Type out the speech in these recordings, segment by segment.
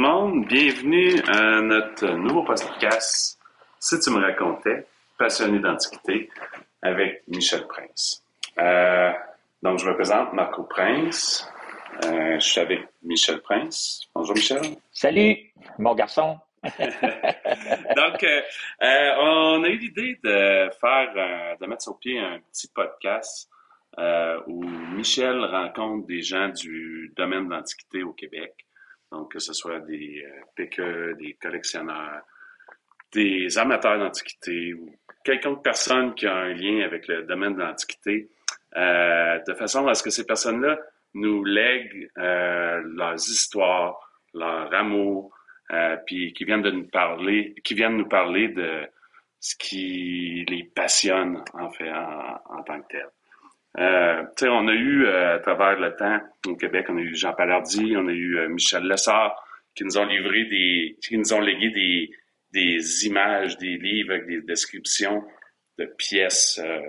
le monde, bienvenue à notre nouveau podcast Si tu me racontais, passionné d'antiquité, avec Michel Prince. Euh, donc, je me présente Marco Prince. Euh, je suis avec Michel Prince. Bonjour Michel. Salut, mon garçon. donc, euh, on a eu l'idée de faire, de mettre sur pied un petit podcast où Michel rencontre des gens du domaine de l'Antiquité au Québec. Donc, que ce soit des euh, des collectionneurs, des amateurs d'antiquité ou quelconque personne qui a un lien avec le domaine de l'antiquité, euh, de façon à ce que ces personnes-là nous lèguent euh, leurs histoires, leur amour, euh, puis qui viennent de nous parler, qui viennent nous parler de ce qui les passionne en fait en tant que tel. Euh, on a eu euh, à travers le temps au Québec, on a eu Jean Palardy, on a eu euh, Michel Lessard qui nous ont livré des, qui nous ont légué des, des images, des livres avec des descriptions de pièces euh,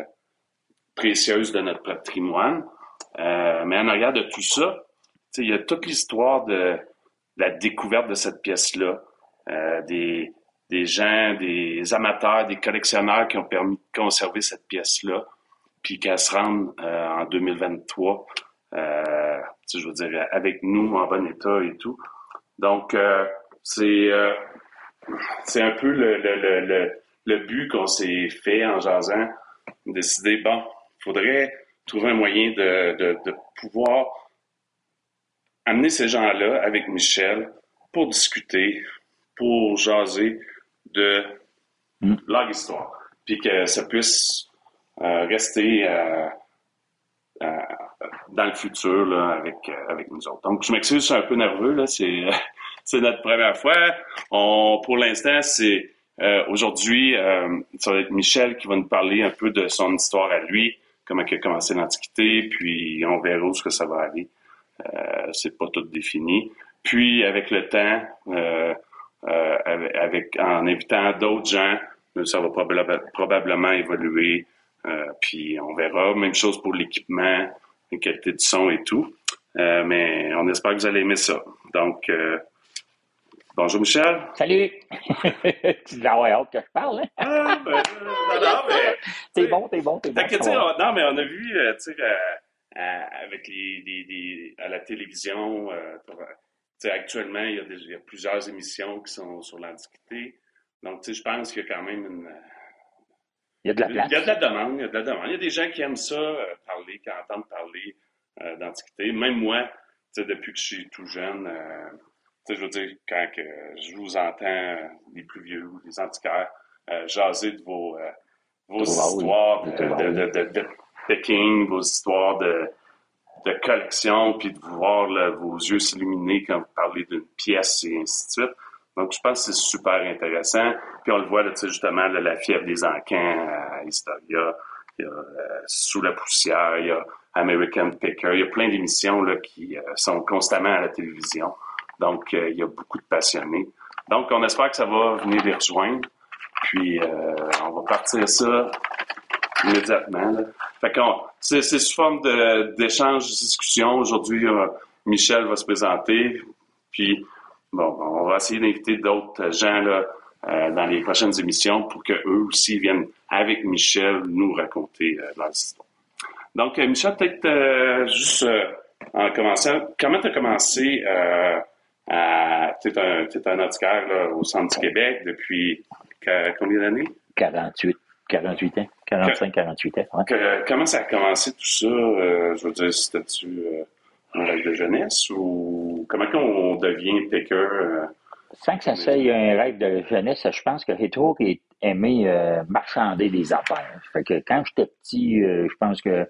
précieuses de notre patrimoine. mais en arrière de tout ça, il y a toute l'histoire de, la découverte de cette pièce-là, des, des gens, des amateurs, des collectionneurs qui ont permis de conserver cette pièce-là puis qu'elle se rende euh, en 2023, euh, je veux dire, avec nous en bon état et tout. Donc, euh, c'est euh, c'est un peu le, le, le, le but qu'on s'est fait en jasant, décider, bon, il faudrait trouver un moyen de, de, de pouvoir amener ces gens-là avec Michel pour discuter, pour jaser de mm. leur histoire, puis que ça puisse rester euh, euh, dans le futur là, avec, avec nous autres. Donc, je m'excuse, je suis un peu nerveux. Là, c'est, c'est notre première fois. On, pour l'instant, c'est aujourd'hui, ça va être Michel qui va nous parler un peu de son histoire à lui, comment il a commencé l'Antiquité, puis on verra où ce que ça va aller. c'est pas tout défini. Puis, avec le temps, avec, en invitant d'autres gens, ça va probablement évoluer. Euh, puis on verra. Même chose pour l'équipement, la qualité du son et tout. Euh, mais on espère que vous allez aimer ça. Donc, euh, bonjour Michel. Salut. tu dois avoir hâte que je parle. Hein? Ah, ben, non, non, mais. T'es bon, t'es bon, t'es bon. non, mais on a vu, tu sais, avec les, les, les, à la télévision, actuellement, il y, a y, plusieurs émissions qui sont sur l'Antiquité. Donc, tu sais, je pense qu'il y a quand même une il y a de la place. Il y a de la demande, il y a de la demande. Il y a des gens qui aiment ça, euh, parler, qui entendent parler euh, d'Antiquité. Même moi, depuis que je suis tout jeune, euh, je veux dire, quand que je vous entends, les plus vieux, les antiquaires, jaser de vos, vos histoires de, de, de, de, picking, vos histoires de, de collection, puis de voir vos yeux s'illuminer quand vous parlez d'une pièce et ainsi de suite. Donc, je pense que c'est super intéressant. Puis on le voit, là, justement, la fièvre des encans à Historia, il y a euh, Sous la poussière, il y a American Picker, il y a plein d'émissions là, qui euh, sont constamment à la télévision. Donc, euh, il y a beaucoup de passionnés. Donc, on espère que ça va venir les rejoindre. Puis, on va partir ça immédiatement. Fait qu'on, c'est, sous forme d'échange, de discussion. Aujourd'hui, Michel va se présenter. Puis, Bon, on va essayer d'inviter d'autres gens là, euh, dans les prochaines émissions pour qu'eux aussi viennent avec Michel nous raconter euh, leur histoire. Donc, euh, Michel, peut-être juste en commençant, comment tu as commencé à. Tu es un, un antiquaire au centre du Québec depuis combien d'années? 48. 48 ans. 45, 48 ans. comment ça a commencé tout ça? je veux dire, c'était-tu un rêve de jeunesse ou comment on devient picker? Euh, Sans que ça soit un rêve de jeunesse, je pense que Rétro aimait euh, marchander des affaires. Fait que quand j'étais petit, euh, je pense que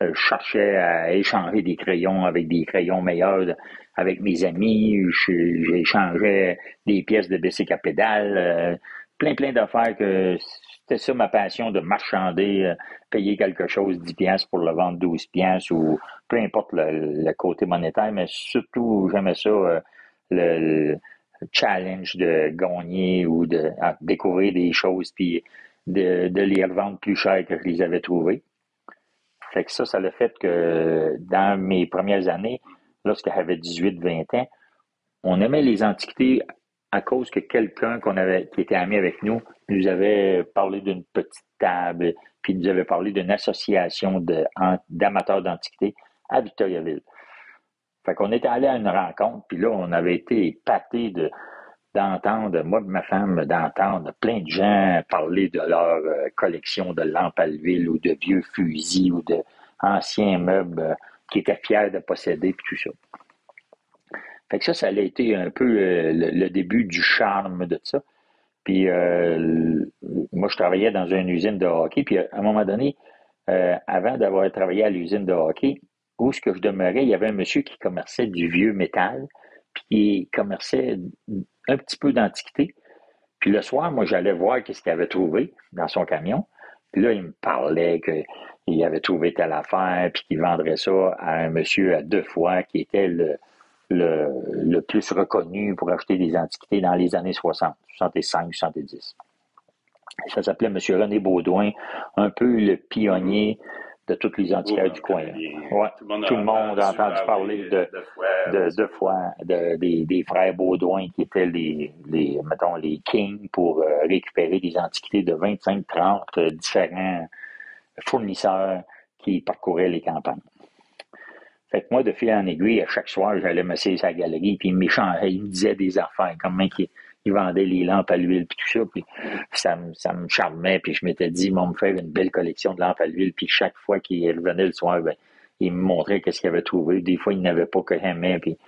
je cherchais à échanger des crayons avec des crayons meilleurs avec mes amis. J'échangeais des pièces de bicycle à pédale. plein, plein d'affaires que c'était ça ma passion de marchander, euh, payer quelque chose 10 pièces pour le vendre 12 pièces ou peu importe le, côté monétaire, mais surtout j'aimais ça euh, le, challenge de gagner ou de découvrir des choses puis de, les revendre plus cher que je les avais trouvées. Fait que ça, ça l'a fait que dans mes premières années, lorsque j'avais 18-20 ans, on aimait les antiquités à cause que quelqu'un qui était ami avec nous, nous avait parlé d'une petite table, puis nous avait parlé d'une association d'amateurs d'antiquités à Victoriaville. Fait qu'on était allé à une rencontre, puis là, on avait été épatés de, d'entendre, moi et ma femme, d'entendre plein de gens parler de leur euh, collection de lampes à l'huile ou de vieux fusils ou d'anciens meubles euh, qu'ils étaient fiers de posséder, puis tout ça. Fait que ça, ça a été un peu euh, le, début du charme de ça. Puis moi, je travaillais dans une usine de hockey, puis à un moment donné, avant d'avoir travaillé à l'usine de hockey, où ce que je demeurais, il y avait un monsieur qui commerçait du vieux métal, puis qui commerçait un petit peu d'antiquité. Puis le soir, moi, j'allais voir qu'est-ce qu'il avait trouvé dans son camion. Puis là, il me parlait qu'il avait trouvé telle affaire, puis qu'il vendrait ça à un monsieur à deux fois, qui était le, le, plus reconnu pour acheter des antiquités dans les années 60, 65, 70. Ça s'appelait M. René Baudouin, un peu le pionnier de tous les antiquaires du coin. Ouais. Tout le monde, a entendu parler de deux fois, de, des, frères Baudouin qui étaient les, les mettons, les kings pour euh, récupérer des antiquités de 25-30 euh, différents fournisseurs qui parcouraient les campagnes. Fait que moi, de fil en aiguille, à chaque soir, j'allais m'asseoir sa galerie, puis il me, il me disait des affaires, comme qui il vendait les lampes à l'huile puis tout ça. Puis ça, me, ça me charmait. Puis je m'étais dit, ils vont me faire une belle collection de lampes à l'huile. Puis chaque fois qu'il revenait le soir, ben, il me montrait qu'est-ce qu'il avait trouvé. Des fois, il n'avait pas que j'aimais. Puis...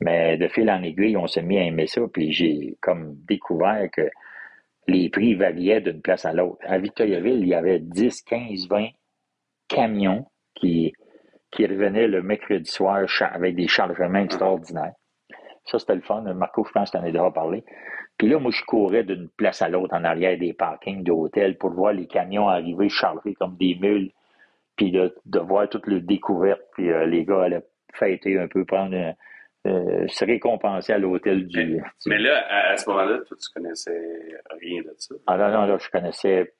Mais de fil en aiguille, on s'est mis à aimer ça. Puis j'ai comme découvert que les prix variaient d'une place à l'autre. À Victoriaville, il y avait 10, 15, 20 camions qui, qui revenaient le mercredi soir avec des chargements extraordinaires. Ça, c'était le fun. Marco, je pense que tu en as déjà parlé. Puis là, moi, je courais d'une place à l'autre en arrière des parkings d'hôtels pour voir les camions arriver chargés comme des mules, puis de, voir toutes les découvertes. Puis euh, les gars allaient fêter un peu, prendre, euh, se récompenser à l'hôtel du, Mais là, à, ce moment-là, toi, tu connaissais rien de ça? Ah non, non, là, je connaissais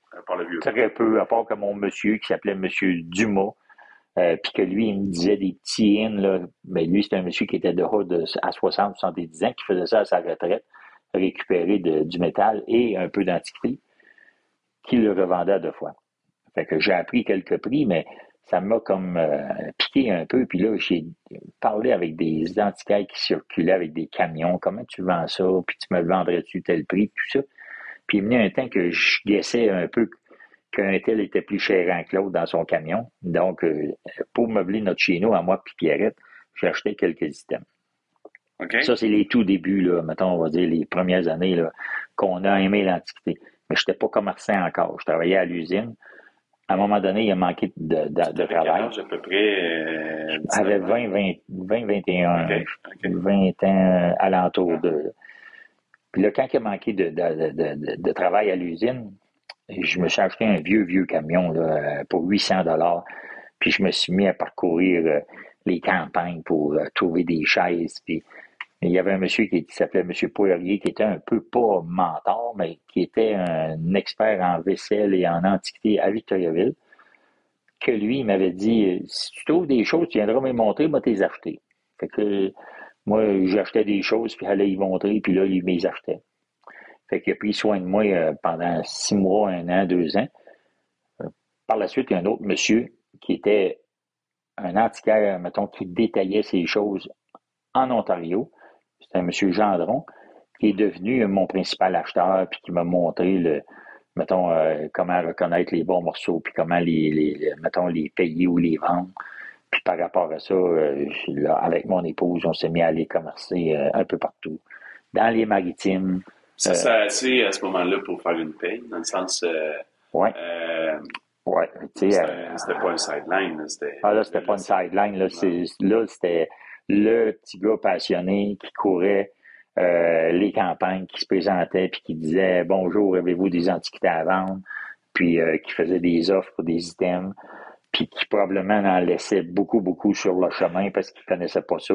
très peu, à part que mon monsieur, qui s'appelait Monsieur Dumas, euh, puis que lui, il me disait des petits in, là. Mais lui, c'était un monsieur qui était de haut de, à 60, 70 ans, qui faisait ça à sa retraite, récupérer du métal et un peu d'antiquité, qui le revendait à deux fois. Fait que j'ai appris quelques prix, mais ça m'a comme euh, piqué un peu. Puis là, j'ai parlé avec des antiquaires qui circulaient avec des camions. Comment tu vends ça? Puis tu me vendrais-tu tel prix? Tout ça. Puis il venait un temps que je guessais un peu qu'un tel était plus cher que l'autre dans son camion. Donc, euh, pour meubler notre chez nous, à moi puis Pierrette, j'ai acheté quelques items. Ça, c'est les tout débuts, là, mettons, on va dire, les premières années là, qu'on a aimé l'Antiquité. Mais je n'étais pas commerçant encore. Je travaillais à l'usine. À un moment donné, il a manqué de, de, de travail. à peu près? J'avais 20, 20, 20, 21, 20 ans alentour de... Puis là, quand il a manqué de, de travail à l'usine, je me suis acheté un vieux, vieux camion là, pour 800 dollars. Puis je me suis mis à parcourir euh, les campagnes pour euh, trouver des chaises. Puis il y avait un monsieur qui, s'appelait M. Poirier, qui était un peu pas mentor, mais qui était un expert en vaisselle et en antiquité à Victoriaville. Que lui, il m'avait dit si tu trouves des choses, tu viendras me montrer, moi, t'es acheté. Fait que moi, j'achetais des choses, puis allait y montrer, puis là, il m'y achetait. Fait qu'il a pris soin de moi euh, pendant six mois, un an, deux ans. Euh, par la suite, il y a un autre monsieur qui était un antiquaire, mettons, qui détaillait ces choses en Ontario. C'était un monsieur Gendron, qui est devenu mon principal acheteur, puis qui m'a montré le, mettons, euh, comment reconnaître les bons morceaux, puis comment les, mettons, les payer ou les vendre. Puis par rapport à ça, avec mon épouse, on s'est mis à aller commercer un peu partout. Dans les maritimes, ça, c'est assez à ce moment-là pour faire une paye, dans le sens. Euh, ouais. Euh, ouais. C'était pas une sideline. Ah là, c'était pas une sideline. Là, là c'était le petit gars passionné qui courait euh, les campagnes, qui se présentait puis qui disait Bonjour, avez-vous des antiquités à vendre? Puis euh, qui faisait des offres pour des items, puis qui probablement en laissait beaucoup, beaucoup sur le chemin parce qu'il connaissait pas ça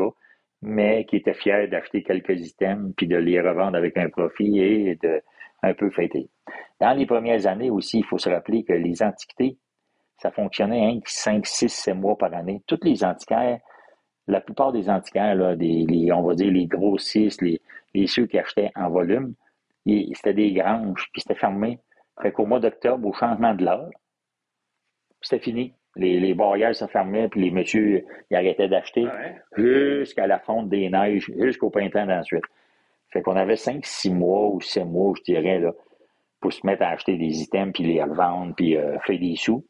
mais qui était fier d'acheter quelques items puis de les revendre avec un profit et de un peu fêter. Dans les premières années aussi, il faut se rappeler que les antiquités, ça fonctionnait hein, 5, 6, 7 mois par année. Tous les antiquaires la plupart des antiquaires, là, des, les, on va dire les grossistes, les, les ceux qui achetaient en volume, c'était des granges, puis c'était fermé. Fait qu'au mois d'octobre, au changement de l'heure, c'était fini. Les, les barrières se fermaient, puis les messieurs ils arrêtaient d'acheter jusqu'à la fonte des neiges, jusqu'au printemps d'ensuite. Fait qu'on avait cinq, six mois ou sept mois, je dirais, là, pour se mettre à acheter des items, puis les revendre, puis euh, faire des sous.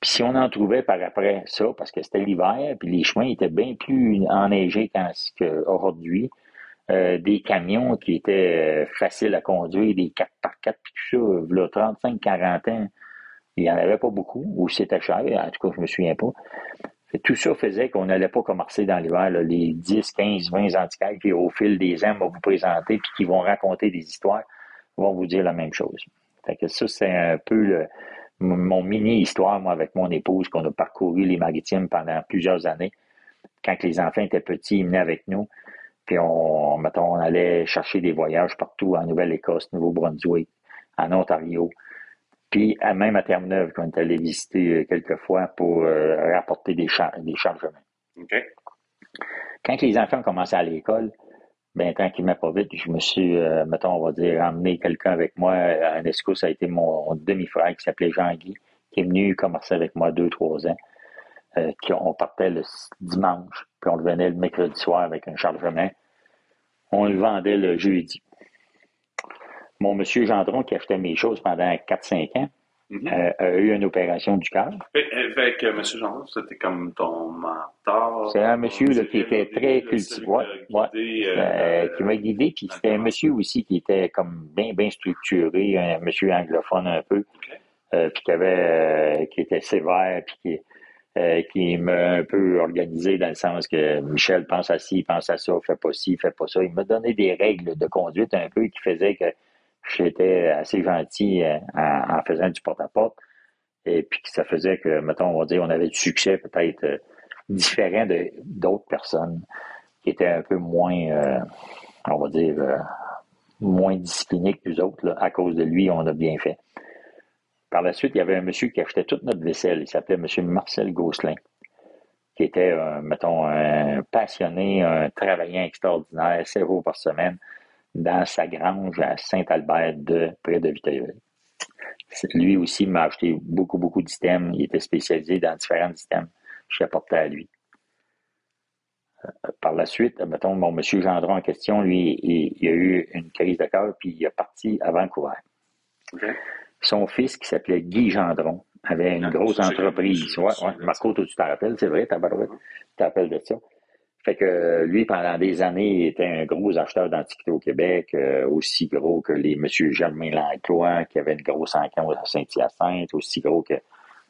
Puis si on en trouvait par après ça, parce que c'était l'hiver, puis les chemins étaient bien plus enneigés qu'aujourd'hui, euh, des camions qui étaient euh, faciles à conduire, des 4x4, puis tout ça, là, 35, 40 ans, il n'y en avait pas beaucoup, ou c'était cher, en tout cas, je me souviens pas. tout ça faisait qu'on n'allait pas commencer dans l'hiver, les 10, 15, 20 antiquaires qui, au fil des ans, vont vous présenter, puis qui vont raconter des histoires, vont vous dire la même chose. Que ça, c'est un peu mon mini-histoire, moi, avec mon épouse, qu'on a parcouru les maritimes pendant plusieurs années. Quand les enfants étaient petits, ils venaient avec nous. Puis on, mettons, on allait chercher des voyages partout en Nouvelle-Écosse, Nouveau-Brunswick, en Ontario. Puis même à Terre-Neuve, qu'on est allé visiter euh, quelques fois pour euh, rapporter des, des chargements. Quand les enfants commencé à l'école, ben tranquillement pas vite, je me suis, euh, mettons, on va dire, emmené quelqu'un avec moi. À Esco, ça a été mon demi-frère qui s'appelait Jean-Guy, qui est venu commencer avec moi deux, trois ans. Euh, on partait le dimanche, puis on le venait le mercredi soir avec un chargement. On le vendait le jeudi. Mon monsieur Gendron, qui achetait mes choses pendant 4-5 ans, Mhm. Euh, a eu une opération du cœur. Que M. Jean, c'était comme ton mentor. C'est un monsieur qui était très cultivé, ouais, euh, euh, qui m'a guidé. Puis c'était un monsieur aussi qui était comme bien, bien structuré, un monsieur anglophone un peu, puis qui avait, qui était sévère, puis qui, qui m'a un peu organisé dans le sens que Michel pense à ci, pense à ça, fait pas ci, fait pas ça. Il m'a donné des règles de conduite un peu qui faisaient que j'étais assez gentil euh, en, faisant du porte-à-porte. Et puis ça faisait que, mettons, on va dire, on avait du succès peut-être euh, différent de d'autres personnes qui étaient un peu moins, euh, on va dire, moins disciplinés que nous autres. À cause de lui, on a bien fait. Par la suite, il y avait un monsieur qui achetait toute notre vaisselle. Il s'appelait M. Marcel Gosselin, qui était, mettons, un passionné, un travaillant extraordinaire, 7 jours par semaine dans sa grange à Saint-Albert de près de Vitelleville. Lui aussi m'a acheté beaucoup, beaucoup d'items. Il était spécialisé dans différents items. Je apporté à lui. Euh, par la suite, mettons, mon monsieur Gendron en question, lui, il, a eu une crise de cœur, puis il est parti à Vancouver. Son fils, qui s'appelait Guy Gendron, avait une ah, grosse entreprise. Ouais, ouais. Marco, tu te rappelles, c'est vrai, tu te rappelles de ça? Fait que lui, pendant des années, il était un gros acheteur d'antiquités au Québec, euh, aussi gros que les Monsieur Germain Langlois, qui avait une grosse enquête à Saint-Hyacinthe, aussi gros que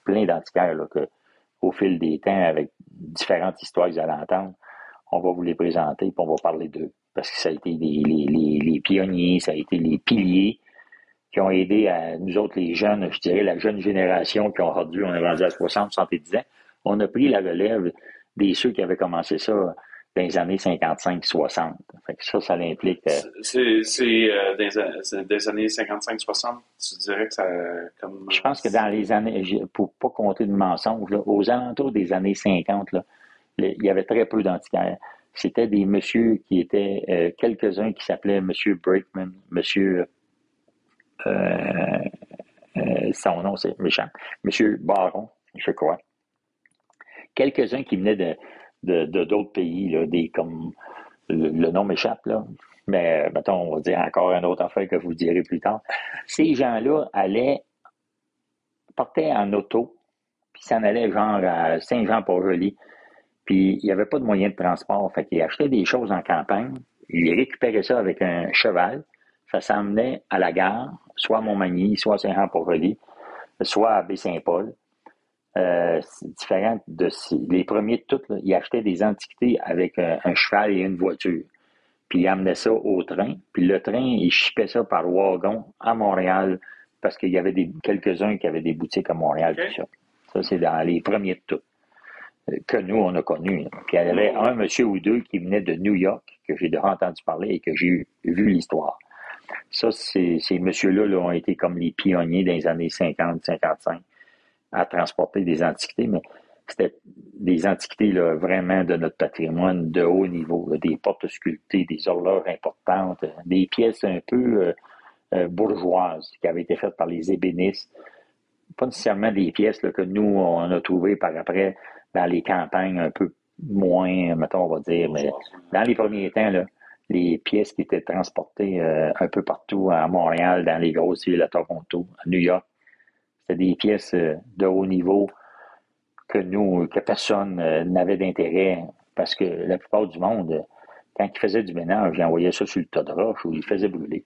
plein d'antiquaires, que au fil des temps, avec différentes histoires qu'ils allaient entendre, on va vous les présenter, puis on va parler d'eux. Parce que ça a été les, les, les, pionniers, ça a été les piliers qui ont aidé à nous autres, les jeunes, je dirais la jeune génération qui ont aujourd'hui, on est rendu à 60, 70 ans, on a pris la relève des ceux qui avaient commencé ça dans les années 55-60. Ça, ça l'implique. Euh, c'est euh, des, années 55-60, tu dirais que ça comme. Je pense que dans les années, pour pas compter de mensonges, aux alentours des années 50, là, il y avait très peu d'antiquaires. C'était des messieurs qui étaient euh, quelques-uns qui s'appelaient Monsieur Brakeman, Monsieur son nom c'est méchant, Monsieur Baron, je crois quelques-uns qui venaient de, d'autres pays, là, des comme le, nom m'échappe, là. Mais mettons, on va dire encore un autre affaire que vous direz plus tard. Ces gens-là allaient, partaient en auto, puis s'en allaient genre à Saint-Jean-Port-Joli. Puis il n'y avait pas de moyen de transport. Fait qu'ils achetaient des choses en campagne, ils récupéraient ça avec un cheval. Ça s'emmenait à la gare, soit à Montmagny, soit à Saint-Jean-Port-Joli, soit à Baie-Saint-Paul. Euh, différent de les premiers de toutes. ils achetaient des antiquités avec un, cheval et une voiture. Puis ils amenaient ça au train. Puis le train, ils chippaient ça par wagon à Montréal parce qu'il y avait des, quelques-uns qui avaient des boutiques à Montréal. Ça, ça c'est dans les premiers de toutes euh, que nous, on a connus. Puis il y avait un monsieur ou deux qui venaient de New York, que j'ai déjà entendu parler et que j'ai vu l'histoire. Ça, ces, ces messieurs-là là, ont été comme les pionniers dans les années 50, 55 à transporter des antiquités, mais c'était des antiquités là, vraiment de notre patrimoine de haut niveau, des portes sculptées, des horloges importantes, des pièces un peu bourgeoises qui avaient été faites par les ébénistes. Pas nécessairement des pièces que nous, on a trouvées par après dans les campagnes un peu moins, mettons, on va dire, mais dans les premiers temps, là, les pièces qui étaient transportées euh, un peu partout à Montréal, dans les grosses villes, à Toronto, à New York. C'était des pièces euh, de haut niveau que nous, que personne euh, n'avait d'intérêt parce que la plupart du monde, quand ils faisaient du ménage, ils envoyaient ça sur le tas de roche ou ils faisaient brûler.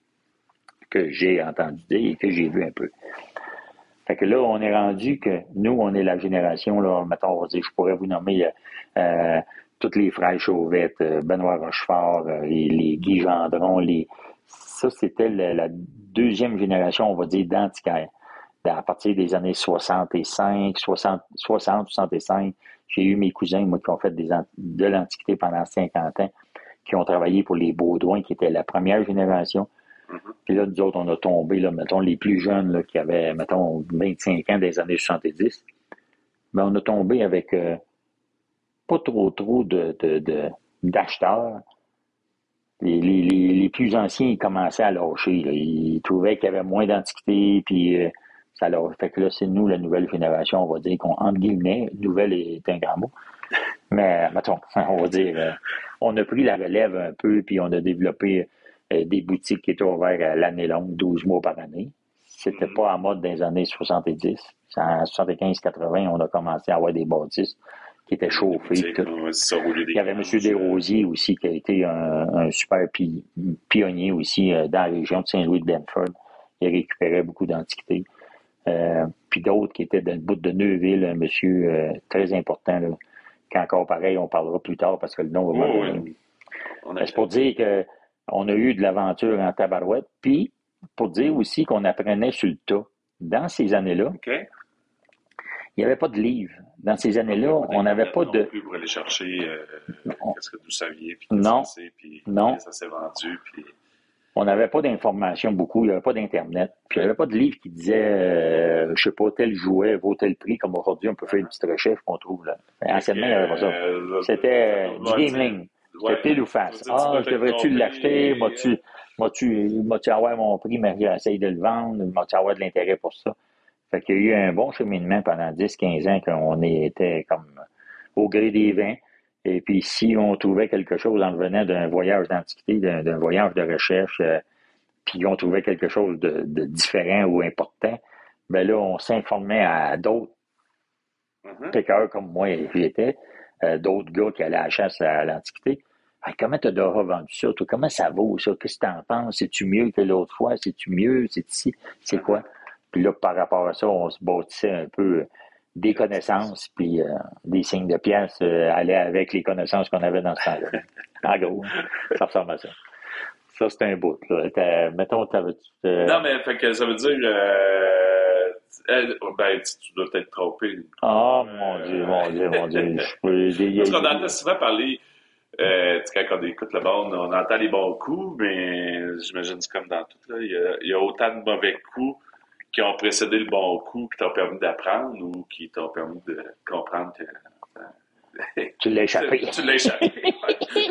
Que j'ai entendu dire et que j'ai vu un peu. Fait que là, on est rendu que nous, on est la génération, là, mettons, on va dire, je pourrais vous nommer toutes les frères Chauvette, euh, Benoît Rochefort, euh, les, Guy Gendron, les... ça, c'était la, deuxième génération, on va dire, d'antiquaires. À partir des années 65, 60, 60 65, j'ai eu mes cousins, moi, qui ont fait des, de l'Antiquité pendant 50 ans, qui ont travaillé pour les Baudouins, qui étaient la première génération. Mm-hmm. Puis là, nous autres, on a tombé, là, mettons, les plus jeunes, là, qui avaient, mettons, 25 ans des années 70. Mais on a tombé avec euh, pas trop trop de, d'acheteurs. Les, plus anciens, ils commençaient à lâcher. Ils trouvaient qu'il y avait moins d'antiquité, puis euh, ça leur fait que là, c'est nous, la nouvelle génération, on va dire qu'on, entre guillemets, nouvelle est un grand mot. Mais, mettons, on va dire, euh, on a pris la relève un peu, puis on a développé euh, des boutiques qui étaient ouvertes à l'année longue, 12 mois par année. C'était mm-hmm. pas en mode dans les années 70. En 75-80, on a commencé à avoir des bâtisses qui était chauffé. Il y avait M. Desrosiers aussi, qui a été un, super pionnier aussi euh, dans la région de Saint-Louis-de-Benford. Il récupérait beaucoup d'antiquités. Euh, puis d'autres qui étaient dans le bout de Neuville, un monsieur euh, très important, là, qu'encore pareil, on parlera plus tard parce que le nom va oh, C'est pour dire qu'on a eu de l'aventure en tabarouette, puis pour dire aussi qu'on apprenait sur le tas. Dans ces années-là, il n'y avait pas de livres. Dans ces années-là, on n'avait pas de. Pour aller chercher euh, qu'est-ce que vous saviez, puis non. puis non. ça s'est vendu, puis. On n'avait pas d'informations beaucoup, il n'y avait pas d'Internet, puis il n'y avait pas de livre qui disait, euh, je sais pas, tel jouet vaut tel prix, comme aujourd'hui, on peut faire une petite recherche qu'on trouve. Là. Anciennement, il n'y avait pas ça. Euh, C'était du gaming. C'était pile ou face. Ah, je devrais-tu l'acheter? M'as-tu avoir mon prix, mais j'essaye de le vendre? M'as-tu avoir de l'intérêt pour ça? Fait qu'il y a eu un bon cheminement pendant 10-15 ans qu'on était comme au gré des vents. Et puis, si on trouvait quelque chose en venant d'un voyage d'antiquité, d'un voyage de recherche, euh, puis on trouvait quelque chose de, différent ou important, ben là, on s'informait à d'autres mm comme moi j'étais, euh, d'autres gars qui allaient à la chasse à l'Antiquité. comment tu as vendu ça? comment ça vaut ça? Qu'est-ce que tu en penses? C'est-tu mieux que l'autre fois? C'est-tu mieux? C'est ici? C'est quoi? Puis là, par rapport à ça, on se bâtissait un peu des connaissances, puis euh, des signes de pièces euh, allaient avec les connaissances qu'on avait dans ce temps-là. en gros, ça ressemble à ça. Ça, c'est un bout. Là. Mettons, t'avais... Euh... Non, mais fait que ça veut dire... Euh, ben, tu dois peut-être tromper. Oh, mon Dieu, mon Dieu, mon Dieu. Parce qu'on entend souvent parler... Euh, quand on écoute le bon, on entend les bons coups, mais j'imagine que c'est comme dans tout. Là. Il, y a, il y a autant de mauvais coups qui ont précédé le bon coup, qui t'ont permis d'apprendre ou qui t'ont permis de comprendre que. Euh, tu l'as échappé. tu l'as échappé.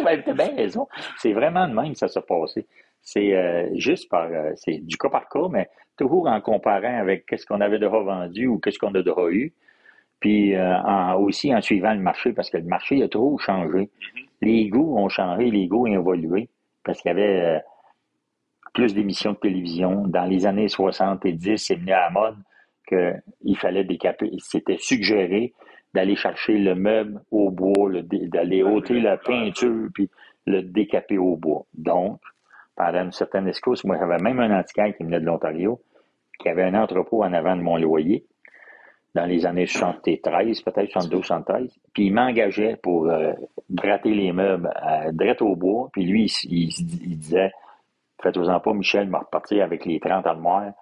as bien raison. C'est vraiment de même que ça s'est passé. C'est euh, juste par. Euh, c'est du cas par cas, mais toujours en comparant avec qu'est-ce qu'on avait déjà vendu ou qu'est-ce qu'on a déjà eu. Puis aussi en suivant le marché, parce que le marché a trop changé. Mm-hmm. Les goûts ont changé, les goûts ont évolué. Parce qu'il y avait plus d'émissions de télévision. Dans les années 70, c'est venu à la mode qu'il fallait décaper. C'était suggéré d'aller chercher le meuble au bois, d'aller ôter la peinture, puis le décaper au bois. Donc, pendant une certaine escousse, moi, j'avais même un antiquaire qui venait de l'Ontario, qui avait un entrepôt en avant de mon loyer, dans les années 73, peut-être 72, 73. Puis il m'engageait pour euh, gratter les meubles à, au bois. Puis lui, il disait, Faites-vous-en pas, Michel m'a reparti avec les 30 armoires.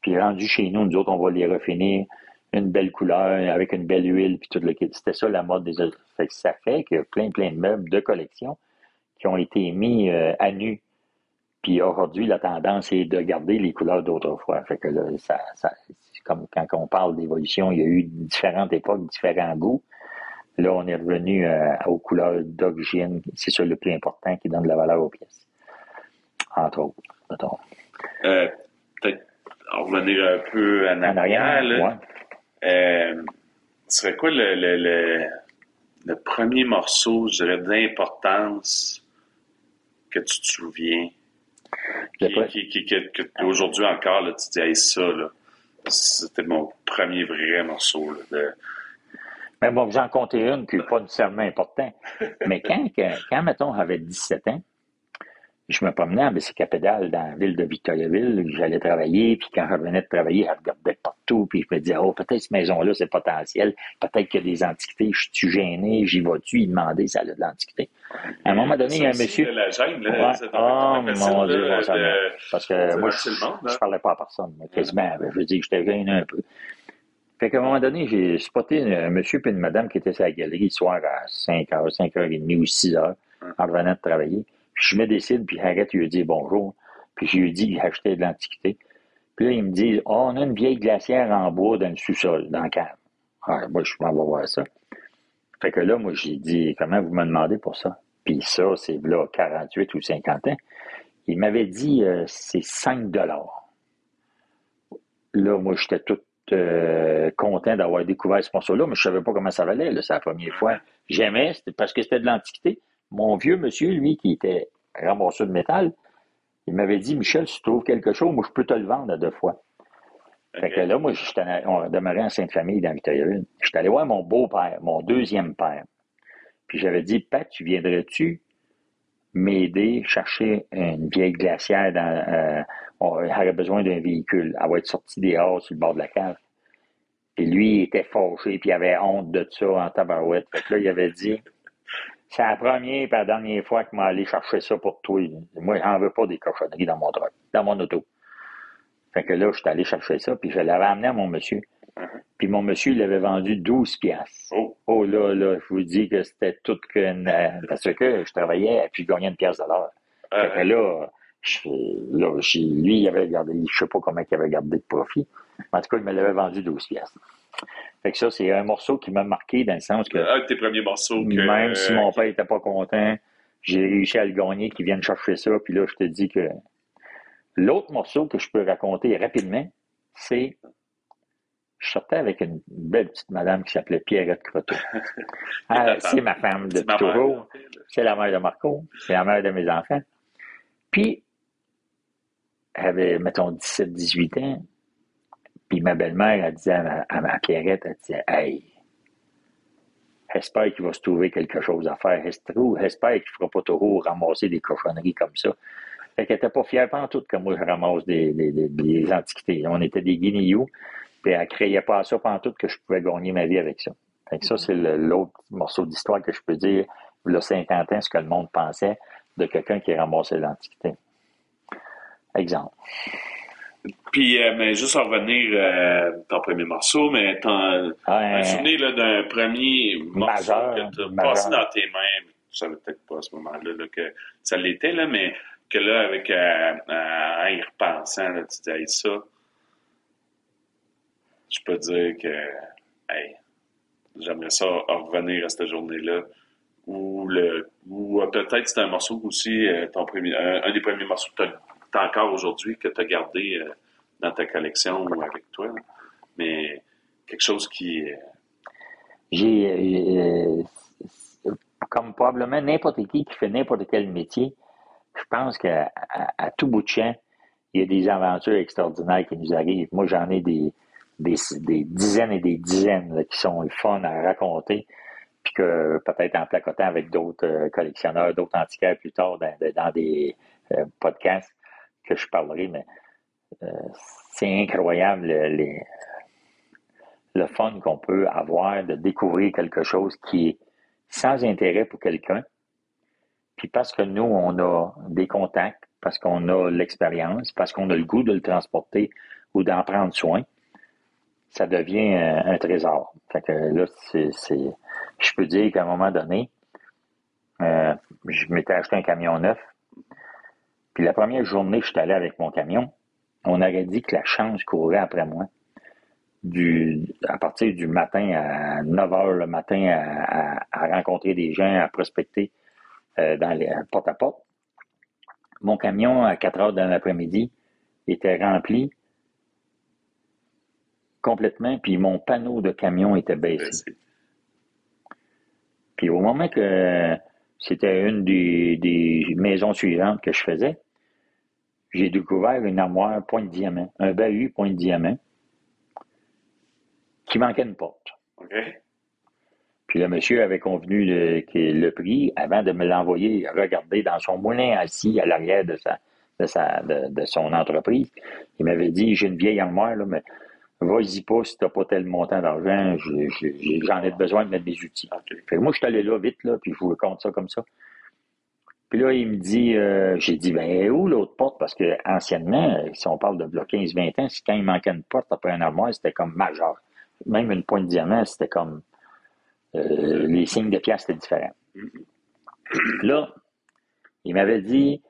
Puis rendu chez nous, nous autres, on va les refinir une belle couleur, avec une belle huile, puis tout le kit. C'était ça la mode des fait Ça fait qu'il y a plein, plein de meubles de collection qui ont été mis euh, à nu. Puis aujourd'hui, la tendance est de garder les couleurs d'autrefois. Fait que là, ça, ça comme quand on parle d'évolution, il y a eu différentes époques, différents goûts. Là, on est revenu euh, aux couleurs d'origine. C'est ça le plus important qui donne de la valeur aux pièces. Entre autres. Euh, Peut-être revenir un peu en arrière. là. Euh, ce serait quoi le, le, le, premier morceau, je dirais, d'importance que tu te souviens? Qui, qui, qui, aujourd'hui encore, là, tu dis, ça, là, c'était mon premier vrai morceau. Là, de, mais bon, j'en comptais une qui n'est pas nécessairement importante. Mais quand, quand, mettons, j'avais 17 ans, je me promenais en bicyclette dans la ville de Victoriaville, j'allais travailler, puis quand je revenais de travailler, je regardais partout, puis je me disais, oh, peut-être cette maison-là, c'est potentiel, peut-être qu'il y a des antiquités, je suis gêné, j'y vais-tu, il demandait si elle a de l'antiquité. À un moment donné, il y a un monsieur... La gêne, là, oh, mon Dieu, parce que moi, je, ne parlais pas à personne, mais quasiment, je veux dire que j'étais gêné un peu. Fait qu'à un moment donné, j'ai spoté un monsieur et une madame qui étaient sur la galerie le soir à 5h, 5h30 ou 6h, en revenant de travailler. Je me décide, puis arrête, lui dit bonjour. Puis je lui dis achetait de l'antiquité. Puis là, il me dit, oh, on a une vieille glacière en bois dans le sous-sol, dans le cave. Ah, moi, je m'en vais voir ça. Fait que là, moi, j'ai dit, comment vous me demandez pour ça? Puis ça, c'est là 48 ou 50 ans. Il m'avait dit, euh, c'est 5 dollars. Là, moi, j'étais tout euh, content d'avoir découvert ce morceau-là, mais je ne savais pas comment ça valait. C'est la première fois. J'aimais, parce que c'était de l'antiquité. Mon vieux monsieur, lui, qui était ramasseur de métal, il m'avait dit Michel, si tu trouves quelque chose, moi, je peux te le vendre à deux fois. Fait que là, moi, on demeurait en Sainte-Famille dans Victoriaville. J'étais allé voir mon beau-père, mon deuxième père. Puis j'avais dit, Pat, tu viendrais-tu m'aider chercher une vieille glacière dans, euh, on aurait besoin d'un véhicule. Elle va être sortie des hauts sur le bord de la cave. Et lui, il était fâché, puis il avait honte de ça en tabarouette. Fait que là, il avait dit, c'est la première et la dernière fois que m'a allé chercher ça pour toi. Moi, j'en veux pas des cochonneries dans mon truck, dans mon auto. Fait que là, je suis allé chercher ça, puis je l'avais amené à mon monsieur. Puis mon monsieur, il l'avait vendu 12 piastres. Oh. oh. là, là, je vous dis que c'était tout qu'une... Euh, parce que je travaillais, puis je gagnais une pièce de l'heure. Fait que là, là, lui, il avait gardé, je sais pas comment il avait gardé de profit. Mais en tout cas, il me l'avait vendu 12 pièces. Fait que ça, c'est un morceau qui m'a marqué dans le sens que. Un de tes premiers morceaux que... Même si mon père était pas content, j'ai réussi à le gagner, qu'il vienne chercher ça. Puis là, je te dis que l'autre morceau que je peux raconter rapidement, c'est je sortais avec une belle petite madame qui s'appelait Pierrette Croteau. Ah, c'est ma femme de toujours. C'est la mère de Marco. C'est la mère de mes enfants. Puis, avait, mettons, 17, 18 ans. Puis ma belle-mère, elle disait à ma, Pierrette, elle disait, hey, j'espère qu'il va se trouver quelque chose à faire. J'espère qu'il ne fera pas toujours ramasser des cochonneries comme ça. Fait qu'elle n'était pas fière pas en tout que moi je ramasse des, des, antiquités. On était des guinéos, puis elle ne créait pas à ça tout que je pouvais gagner ma vie avec ça. Fait que ça, c'est l'autre morceau d'histoire que je peux dire, il y a 50 ans, ce que le monde pensait de quelqu'un qui ramassait l'antiquité. Exemple. Puis, euh, mais juste en revenir à euh, ton premier morceau, mais t'en un souvenir d'un premier morceau que tu as passé dans tes mains, tu savais peut-être pas à ce moment-là que ça l'était, là, mais que là, avec euh, en y repensant, là, tu disais ça, je peux dire que hey, j'aimerais ça revenir à cette journée-là ou le ou peut-être c'est un morceau aussi ton premier un, des premiers morceaux que tu as encore aujourd'hui que tu as gardé euh, dans ta collection ou avec toi. Mais quelque chose qui. Euh, J'ai. Euh, comme probablement n'importe qui qui fait n'importe quel métier, je pense qu'à à, tout bout de champ, il y a des aventures extraordinaires qui nous arrivent. Moi, j'en ai des, des, dizaines et des dizaines qui sont le fun à raconter puis que peut-être en placotant avec d'autres collectionneurs, d'autres antiquaires plus tard dans, des podcasts, que je parlerai, mais euh, c'est incroyable le, le fun qu'on peut avoir de découvrir quelque chose qui est sans intérêt pour quelqu'un. Puis parce que nous, on a des contacts, parce qu'on a l'expérience, parce qu'on a le goût de le transporter ou d'en prendre soin, ça devient un, trésor. Fait que là, c'est, je peux dire qu'à un moment donné, euh, je m'étais acheté un camion neuf, puis la première journée je suis allé avec mon camion, on aurait dit que la chance courait après moi. à partir du matin à 9 h le matin à, rencontrer des gens, à prospecter euh, dans les porte-à-porte. Mon camion, à 4 heures de l'après-midi, était rempli complètement, puis mon panneau de camion était baissé. Puis au moment que c'était une des, maisons suivantes que je faisais, j'ai découvert une armoire point de diamant, un bahut point de diamant, qui manquait une porte. Puis le monsieur avait convenu de, que le prix avant de me l'envoyer regarder dans son moulin assis à l'arrière de sa, de, sa, de, son entreprise. Il m'avait dit J'ai une vieille armoire, là, mais vas-y pas si t'as pas tel montant d'argent, j'en ai besoin de mettre des outils. moi, je suis allé là vite, là, puis je vous raconte ça comme ça. Puis là, il me dit, euh, j'ai dit, ben où l'autre porte? Parce que anciennement, si on parle de 15-20 ans, quand il manquait une porte après un armoire, c'était comme majeur. Même une pointe de diamant, c'était comme euh, les signes de pièces étaient différents. Là, il m'avait dit,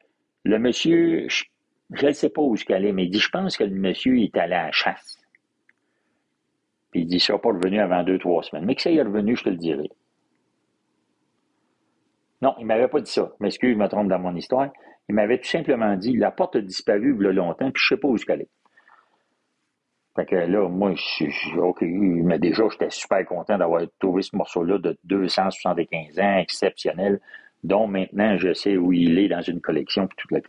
le monsieur, je ne sais pas où est allait, mais il dit, je pense que le monsieur est allé à la chasse. Puis il dit, il ne sera pas revenu avant deux, trois semaines. Mais que ça y est revenu, je te le dirai. Non, il ne m'avait pas dit ça. M'excuse, je me trompe dans mon histoire. Il m'avait tout simplement dit, la porte a disparu il y a longtemps, puis je ne sais pas où est-ce Fait que là, moi, je, OK, mais déjà, j'étais super content d'avoir trouvé ce morceau-là de 275 ans, exceptionnel, dont maintenant, je sais où il est dans une collection, puis toute la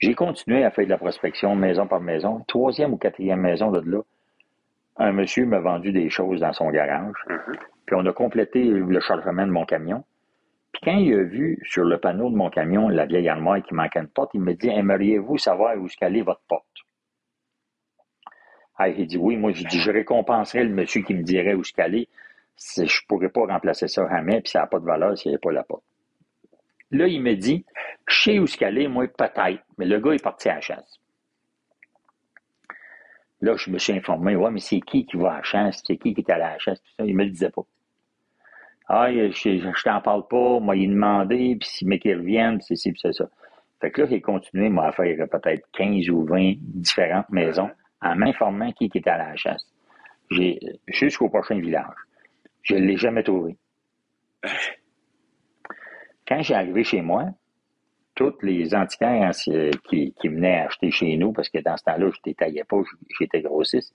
J'ai continué à faire de la prospection maison par maison. Troisième ou quatrième maison de là, un monsieur m'a vendu des choses dans son garage. Mm-hmm. Puis on a complété le chargement de mon camion. Quand il a vu sur le panneau de mon camion la vieille armoire qui manquait une porte, il me dit Aimeriez-vous savoir où est votre porte? Ah, Il dit Oui, moi, je dis Je récompenserai le monsieur qui me dirait où est. Je ne pourrais pas remplacer ça jamais, puis ça n'a pas de valeur s'il n'y avait pas la porte. Là, il me dit Je sais où est moi, peut-être, mais le gars est parti à la chasse. Là, je me suis informé, ouais, mais c'est qui qui va à la chasse? C'est qui qui est à la chasse? Tout ça. Il me le disait pas. Ah, je, je, t'en parle pas, moi, il demandé, puis si mais qu'il revienne, c'est ci, c'est ça. Fait que là, j'ai continué, moi, à faire peut-être 15 ou 20 différentes maisons en m'informant qui était à la chasse. J'ai, jusqu'au prochain village. Je ne l'ai jamais trouvé. Quand j'ai arrivé chez moi, toutes les antiquaires qui, qui venaient acheter chez nous, parce que dans ce temps-là, je ne détaillais pas, j'étais grossiste,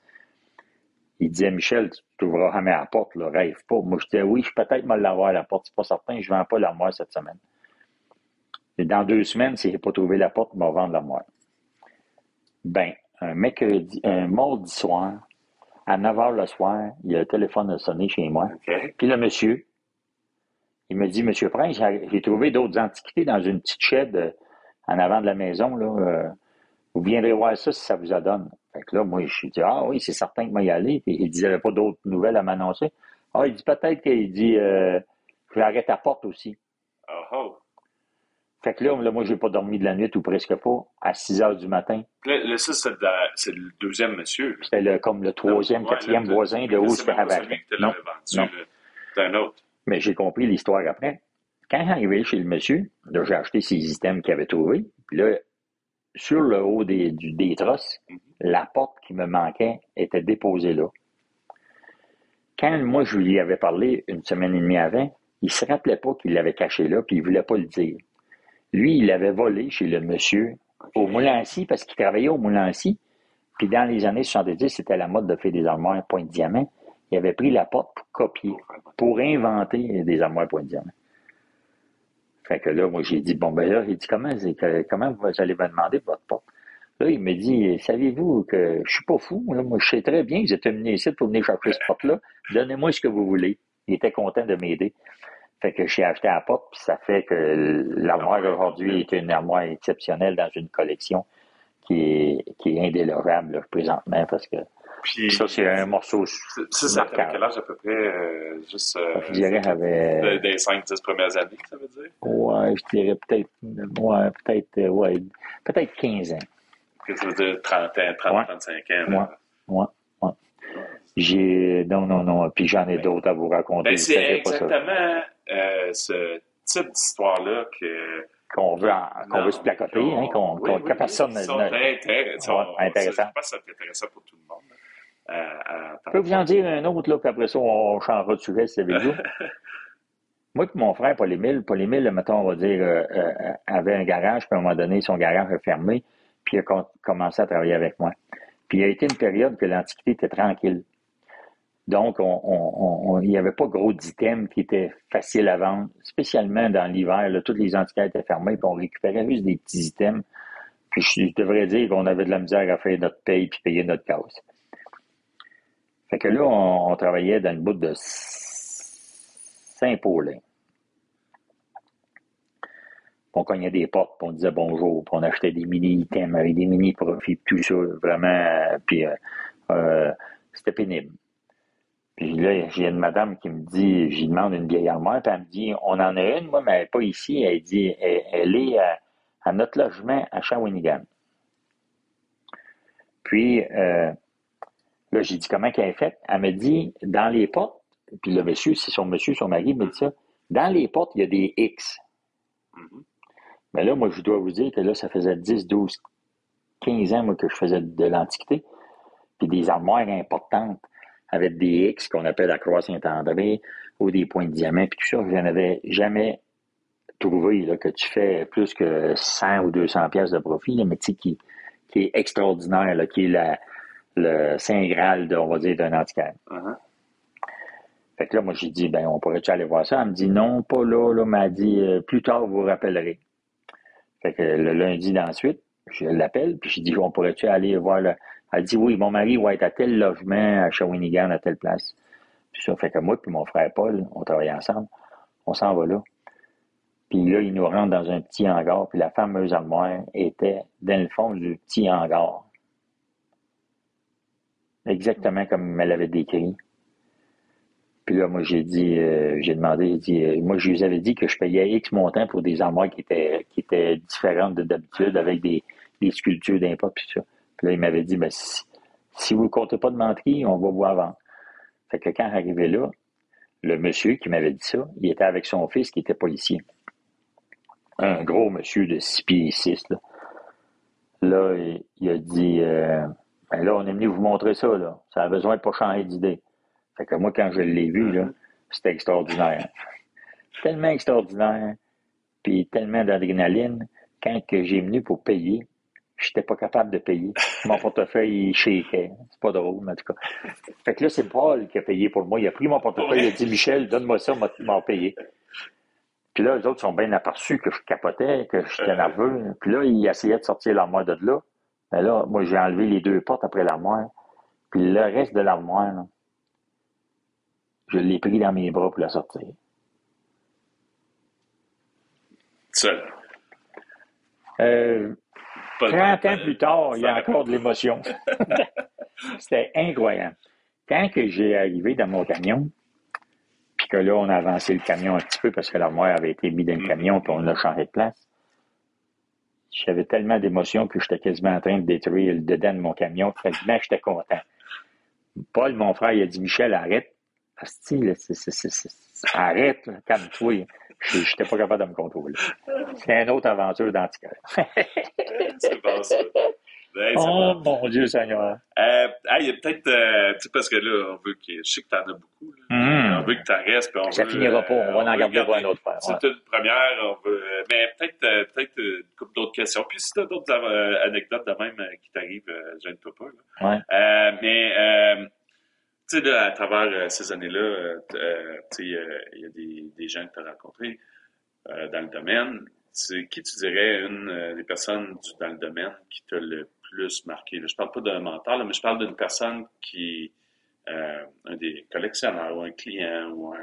il disait, Michel, tu n'ouvriras jamais la porte, le rêve pas. Moi, je disais, oui, je peux peut-être mal l'avoir à la porte, c'est pas certain, je ne vends pas l'armoire cette semaine. Et dans deux semaines, si je n'ai pas trouvé la porte, je vais vendre l'armoire. Ben, un mercredi, un mardi soir, à 9 h le soir, il y a le téléphone a sonné chez moi. Puis le monsieur, il me dit, Monsieur Prince, j'ai trouvé d'autres antiquités dans une petite shed euh, en avant de la maison. Là, euh, vous viendrez voir ça si ça vous adonne. Fait que là, moi, je dit, ah oui, c'est certain que moi y aller. Puis il disait pas d'autres nouvelles à m'annoncer. Ah, il dit peut-être qu'il dit, euh, je vais arrêter la porte aussi. Oh, oh. Fait que là, là moi, j'ai pas dormi de la nuit ou presque pas, à 6 heures du matin. Là, ça, c'est le deuxième monsieur. C'était comme le troisième, quatrième voisin de où je avait. Non, non. Un autre. Mais j'ai compris l'histoire après. Quand j'arrivais chez le monsieur, j'ai acheté ces items qu'il avait trouvés. Puis là, sur le haut des, des trosses, mhm. la porte qui me manquait était déposée là. Quand moi, je lui avais parlé une semaine et demie avant, il se rappelait pas qu'il l'avait caché là, puis il voulait pas le dire. Lui, il l'avait volé chez le monsieur au Moulin-Assis, parce qu'il travaillait au Moulin-Assis. Puis dans les années 70, c'était la mode de faire des armoires point de diamant. Il avait pris la porte pour copier, pour inventer des armoires point de diamant. Fait que là, moi, j'ai dit, bon, ben là, il dit, comment, comment vous allez me demander votre porte? Là, il me dit, savez-vous que je suis pas fou, moi, je sais très bien que vous venu ici pour venir chercher cette porte-là. Donnez-moi ce que vous voulez. Il était content de m'aider. Fait que j'ai acheté la porte, puis ça fait que l'armoire aujourd'hui est une armoire exceptionnelle dans une collection qui est, qui est indélorable présentement parce que ça, c'est un morceau. Ça, ça fait quel âge à peu près? Euh, juste. Euh, je dirais avait. Des 5-10 premières années, ça veut dire? Ouais, je dirais peut-être. Ouais, peut-être. Euh, ouais, peut-être 15 ans. Ça veut dire 30 ans, 30, 35 ans. Ouais, ouais, ouais. J'ai. Non, non, non. Puis j'en ai d'autres à vous raconter. Ben, c'est exactement ce type d'histoire-là que qu'on veut, qu'on veut se placoter, hein, qu'on, oui, que personne ne. Sont intéressants. intéressant. Je pense que c'est intéressant pour tout le monde. Je peux vous en dire un autre, là, puis après ça, on changera de sujet si avec vous. Moi et mon frère, Paul-Émile, Paul-Émile, mettons, on va dire, euh, euh, avait un garage, puis à un moment donné, son garage a fermé, puis il a commencé à travailler avec moi. Puis il y a été une période que l'Antiquité était tranquille. Donc, on, il n'y avait pas gros d'items qui étaient faciles à vendre, spécialement dans l'hiver. Toutes les antiquaires étaient fermées, puis on récupérait juste des petits items. Puis je devrais dire qu'on avait de la misère à faire notre paye puis payer notre casse. Fait que là, on, travaillait dans une bout de Saint-Paulin. On cognait des portes, on disait bonjour, puis on achetait des mini-items avec des mini-profits, tout ça, vraiment. Puis euh, euh, c'était pénible. Puis là, j'ai une madame qui me dit, j'y demande une vieille armoire, puis elle me dit, on en a une, moi, mais pas ici. Elle dit, elle, est à, notre logement à Shawinigan. Puis, euh, là, j'ai dit, comment qu'elle est faite? Elle me dit, dans les portes, puis le monsieur, c'est son monsieur, son mari, me dit ça, dans les portes, il y a des X. Mm-hmm. Mais là, moi, je dois vous dire que là, ça faisait 10, 12, 15 ans, moi, que je faisais de l'Antiquité, puis des armoires importantes avec des X qu'on appelle la croix Saint-André ou des points de diamant, puis tout ça, je n'avais jamais trouvé là, que tu fais plus que 100 ou 200 pièces de profit, mais tu sais, qui, qui est extraordinaire, là, qui est la, le Saint Graal, de, on va dire, d'un antiquaire. Uh-huh. Fait que là, moi, j'ai dit, ben, on pourrait-tu aller voir ça? Elle me dit, non, pas là, là, m'a dit, euh, plus tard, vous vous rappellerez. Fait que le lundi d'ensuite, je l'appelle, puis j'ai dit, on pourrait-tu aller voir le, elle dit oui, mon mari va être à tel logement à Shawinigan, à telle place. Puis ça fait que moi puis mon frère Paul, on travaille ensemble. On s'en va là. Puis là, il nous rentre dans un petit hangar, puis la fameuse armoire était dans le fond du petit hangar. Exactement comme elle l'avait décrit. Puis là, moi, j'ai dit, euh, j'ai demandé, j'ai dit, euh, moi, je lui avais dit que je payais X montant pour des armoires qui étaient, qui étaient différentes de d'habitude, avec des, sculptures d'impôt, puis ça là, il m'avait dit, ben, si, vous ne comptez pas de menterie, on va vous vendre. Fait que quand arrivé là, le monsieur qui m'avait dit ça, il était avec son fils qui était policier. Un gros monsieur de 6 pieds 6. Là, là il, a dit euh, ben là, on est venu vous montrer ça, là. Ça a besoin de pas changer d'idée. Fait que moi, quand je l'ai vu, là, c'était extraordinaire. tellement extraordinaire, puis tellement d'adrénaline, quand j'ai venu pour payer, je n'étais pas capable de payer. Mon portefeuille, il shakeait. C'est pas drôle, mais en tout cas. Fait que là, c'est Paul qui a payé pour moi. Il a pris mon portefeuille, il a dit, Michel, donne-moi ça, m'a payé. Puis là, les autres sont bien aperçus que je capotais, que j'étais nerveux. Puis là, il essayait de sortir l'armoire de là. Mais là, moi, j'ai enlevé les deux portes après l'armoire. Puis le reste de l'armoire, je l'ai pris dans mes bras pour la sortir. Seul. Euh, 30 ans plus tard, il y a encore de l'émotion. C'était incroyable. Quand que j'ai arrivé dans mon camion, puis que là, on a avancé le camion un petit peu parce que l'armoire avait été mise dans le camion, puis on a changé de place, j'avais tellement d'émotion que j'étais quasiment en train de détruire le dedans de mon camion. Quasiment, j'étais content. Paul, mon frère, il a dit Michel, arrête. arrête, calme-toi. Je n'étais pas capable de me contrôler. C'est une autre aventure d'antiquaire. c'est bon, ça. Ben, oh mon Dieu Seigneur. Euh, il y a peut-être, euh, tu sais, parce que là, on veut que, je sais que tu en as beaucoup. Là. Mm. On veut que tu en restes. on ça finira pas, on va en garder pour un autre fois. C'est une première, on veut, mais peut-être euh, peut-être une couple d'autres questions. Puis si tu as d'autres anecdotes de même qui t'arrivent, gêne-toi pas. Là. Ouais. mais, à travers ces années-là, tu sais, il y a des, gens que tu as rencontrés dans le domaine. C'est qui tu dirais une des personnes dans le domaine qui t'a le plus marqué? Je parle pas d'un mentor, mais je parle d'une personne qui, euh, un des collectionneurs ou un client ou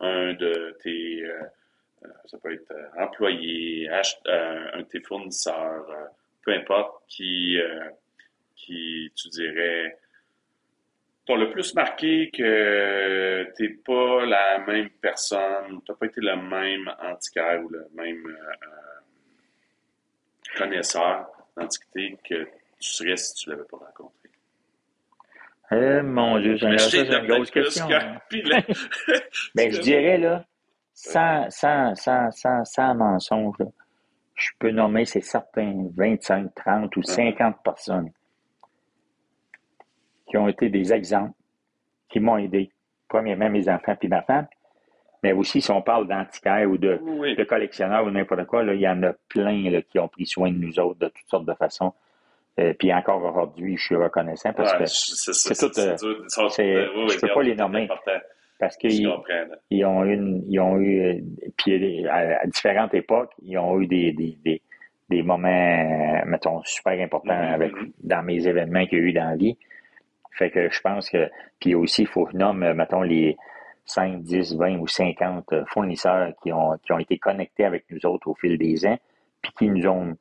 un, de tes, euh, euh, ça peut être employé, un de tes fournisseurs, peu importe, qui, qui tu dirais, t'ont le plus marqué que t'es pas la même personne, t'as pas été le même antiquaire ou le même connaisseur d'antiquité que tu serais si tu ne l'avais pas rencontré? Eh, mon Dieu, une grosse question. Ben, je dirais, là, sans, sans, sans, sans, sans mensonge, je peux nommer, c'est certain, 25, 30 ou 50 personnes qui ont été des exemples, qui m'ont aidé. Premièrement, mes enfants puis ma femme. Mais aussi, si on parle d'antiquaires ou de, collectionneurs ou n'importe quoi, il y en a plein qui ont pris soin de nous autres de toutes sortes de façons. Euh, puis encore aujourd'hui, je suis reconnaissant parce que c'est tout. Euh, je peux pas les nommer parce qu'ils ils ont une, ils ont eu, euh, puis à, différentes époques, ils ont eu des, des, des, des moments, mettons, super importants mm-hmm, avec mm-hmm. dans mes événements qu'il y a eu dans la vie. Fait que je pense que, puis aussi, il faut que nomme, mettons, les 5, 10, 20 ou 50 fournisseurs qui ont, qui ont été connectés avec nous autres au fil des ans, puis qui nous ont,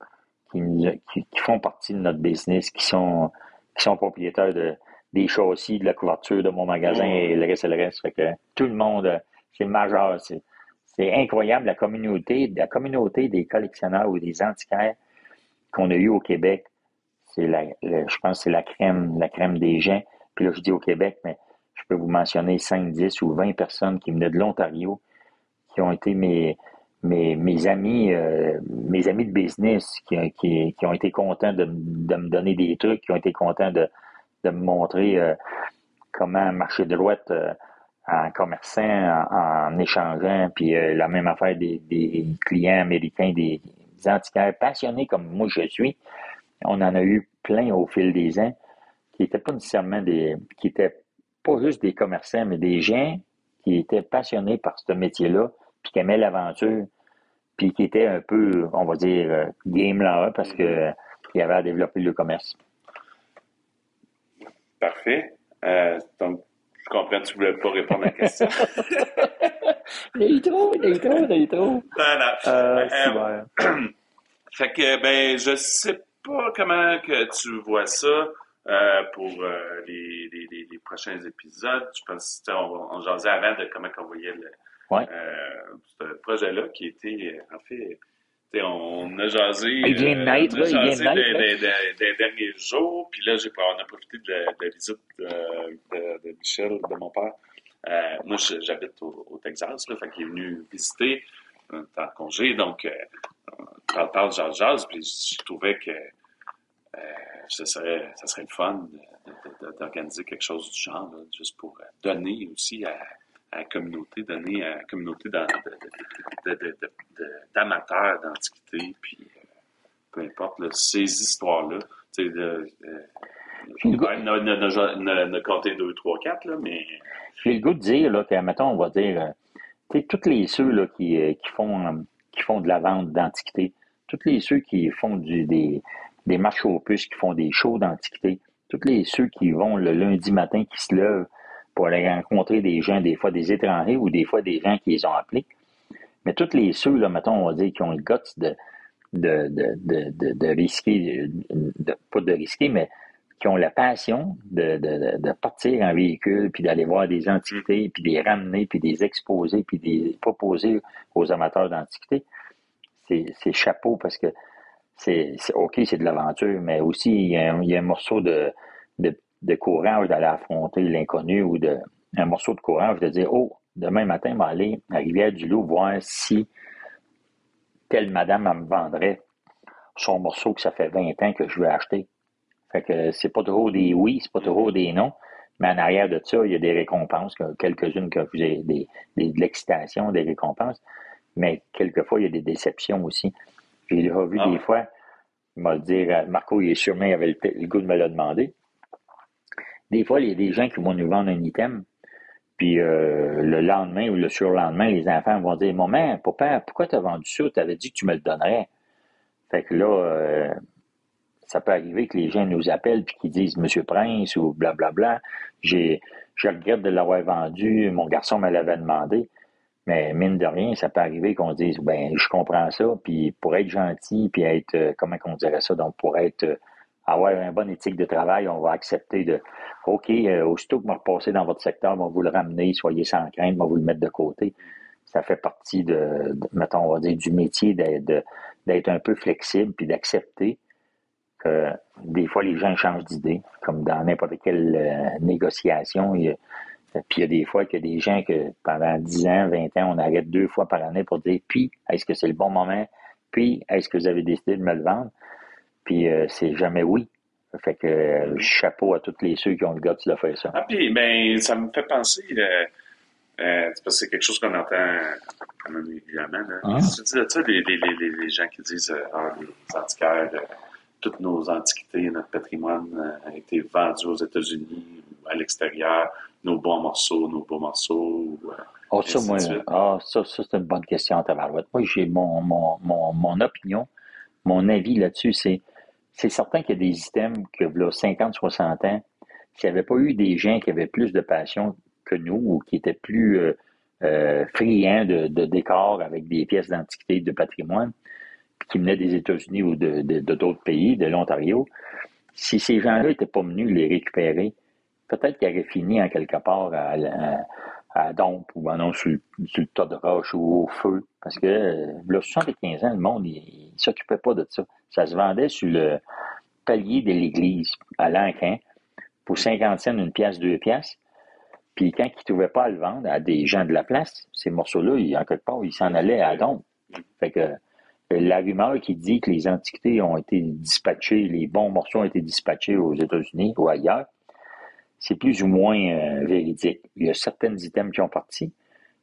qui, qui, font partie de notre business, qui sont, qui sont propriétaires de, des châssis, de la couverture de mon magasin et le reste et le reste. Fait que tout le monde, c'est majeur. C'est, c'est incroyable la communauté, la communauté des collectionneurs ou des antiquaires qu'on a eu au Québec. C'est la, je pense que c'est la crème, la crème des gens. Puis là, je dis au Québec, mais je peux vous mentionner 5, 10 ou 20 personnes qui venaient de l'Ontario, qui ont été mes, mes, mes amis, euh, mes amis de business, qui, qui, qui ont été contents de, de, me donner des trucs, qui ont été contents de, de me montrer euh, comment marcher de droite euh, en commerçant, en, échangeant, puis la même affaire des, des clients américains, des, des antiquaires passionnés comme moi je suis. On en a eu plein au fil des ans qui n'étaient pas nécessairement des. qui étaient pas juste des commerçants, mais des gens qui étaient passionnés par ce métier-là, puis qui aimaient l'aventure, puis qui étaient un peu, on va dire, euh, game là parce que y avait à développer le commerce. Parfait. Euh, donc, je comprends que tu ne voulais pas répondre à la question. il est trop, il est trop, il est trop. Non, non. Euh, euh, fait que, ben, je sais pas comment que tu vois ça. Euh, pour euh, les, les, les, prochains épisodes. Je pense qu'on on jasait avant de comment on voyait le, euh, ce projet-là qui était, en fait, on a jasé, il vient de naître, on a jasé des, des, derniers jours, puis là, j'ai, on a profité de la, de la visite de, de, Michel, de mon père. Euh, moi, j'habite au, au, Texas, là, fait qu'il est venu visiter en congé, donc on parle, jase, jase, puis je trouvais que ça serait, ça serait le fun d'organiser quelque chose du genre, juste pour euh, donner aussi à, la communauté, donner à la communauté d'amateurs d'antiquité, puis euh, peu importe, ces histoires-là. Tu sais, de, ne, compter deux, trois, quatre, là, mais. J'ai le goût de dire, là, que, mettons, on va dire, euh, sais, tous les ceux, là, qui, qui font, de la vente d'antiquité, tous les ceux qui font des, des aux puces qui font des shows d'antiquité, tous les ceux qui vont le lundi matin, qui se lèvent pour aller rencontrer des gens, des fois des étrangers ou des fois des gens qui les ont appelés. Mais tous les ceux, mettons, on va dire, qui ont le guts de risquer, pas de risquer, mais qui ont la passion de, de, de partir en véhicule, puis d'aller voir des antiquités, puis les ramener, puis des exposer, puis des proposer aux amateurs d'antiquités. C'est chapeau parce que c'est OK, c'est de l'aventure, mais aussi il y, a un, morceau de, de, courage d'aller affronter l'inconnu ou de un morceau de courage de dire Oh, demain matin, je vais aller à Rivière-du-Loup voir si telle madame me vendrait son morceau que ça fait 20 ans que je veux acheter. Fait que c'est pas trop des oui, c'est pas trop des non, mais en arrière de ça, il y a des récompenses, quelques-unes que vous avez des, de l'excitation, des récompenses, mais quelquefois, il y a des déceptions aussi. J'ai revu ah des fois, il m'a dit, euh, Marco, il est sûrement, il avait le, goût de me le demander. Des fois, il y a des gens qui vont nous vendre un item, puis euh, le lendemain ou le surlendemain, les enfants vont dire Maman, papa, pourquoi tu as vendu ça? Tu avais dit que tu me le donnerais. Fait que là, euh, ça peut arriver que les gens nous appellent puis qu'ils disent Monsieur Prince ou blablabla. J'ai, je regrette de l'avoir vendu, mon garçon me l'avait demandé. Mais mine de rien, ça peut arriver qu'on dise, ben, je comprends ça, puis pour être gentil, puis être, euh, comment qu'on dirait ça, donc pour être, euh, avoir une bonne éthique de travail, on va accepter de, OK, euh, aussitôt que vous repassez dans votre secteur, on va vous le ramener, soyez sans crainte, on va vous le mettre de côté. Ça fait partie de, mettons, on va dire, du métier d'être un peu flexible, puis d'accepter que des fois, les gens changent d'idée, comme dans n'importe quelle négociation. Il puis il y a des fois qu'il y a des gens que pendant 10 ans, 20 ans, on arrête deux fois par année pour dire puis est-ce que c'est le bon moment? Puis est-ce que vous avez décidé de me le vendre? Puis euh, c'est jamais oui. Fait que euh, chapeau à tous les ceux qui ont le gars de faire ça. Ah, puis, ben, ça me fait penser, euh, euh, parce que c'est quelque chose qu'on entend quand même régulièrement. Là. Hein? Tu dis, sais, les, les, les, les gens qui disent, euh, ah, les antiquaires, euh, toutes nos antiquités, notre patrimoine euh, a été vendu aux États-Unis ou à l'extérieur, nos bons morceaux, nos beaux morceaux. Oh, ça, moi, ah, ça, ça c'est une bonne question à Tabarouette. Moi, j'ai mon, mon, mon, mon opinion, mon avis là-dessus, c'est, c'est certain qu'il y a des items que, là, 50, 60 ans, s'il n'y avait pas eu des gens qui avaient plus de passion que nous ou qui étaient plus euh, euh, friands de, de décors avec des pièces d'antiquité, de patrimoine, qui venaient des États-Unis ou de, d'autres pays, de l'Ontario, si ces gens-là n'étaient pas venus les récupérer, peut-être qu'ils auraient fini en quelque part à, à, Dompe ou ben non, sur, sur le tas de roche ou au feu. Parce que là, 75 ans, le monde, il ne s'occupait pas de ça. Ça se vendait sur le palier de l'église à Lanquin pour 50 cents, une pièce, deux pièces. Puis quand ils ne trouvaient pas à le vendre à des gens de la place, ces morceaux-là, en quelque part, ils s'en allaient à Dompe. Fait que la rumeur qui dit que les antiquités ont été dispatchées, les bons morceaux ont été dispatchés aux États-Unis ou ailleurs, c'est plus ou moins euh, véridique. Il y a certains items qui ont parti,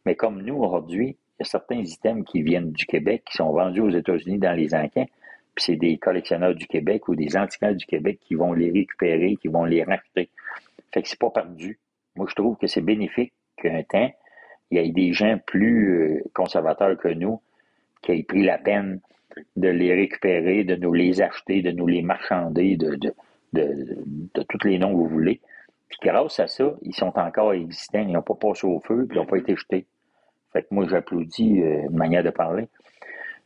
mais comme nous, aujourd'hui, il y a certains items qui viennent du Québec, qui sont vendus aux États-Unis dans les enquêtes, puis c'est des collectionneurs du Québec ou des antiquaires du Québec qui vont les récupérer, qui vont les racheter. Fait que c'est pas perdu. Moi, je trouve que c'est bénéfique qu'un temps, il y ait des gens plus euh, conservateurs que nous qui aient pris la peine de les récupérer, de nous les acheter, de nous les marchander, de, de, de, tous les noms que vous voulez. Puis grâce à ça, ils sont encore existants, ils n'ont pas passé au feu, puis ils n'ont pas été jetés. Fait que moi, j'applaudis euh, une manière de parler.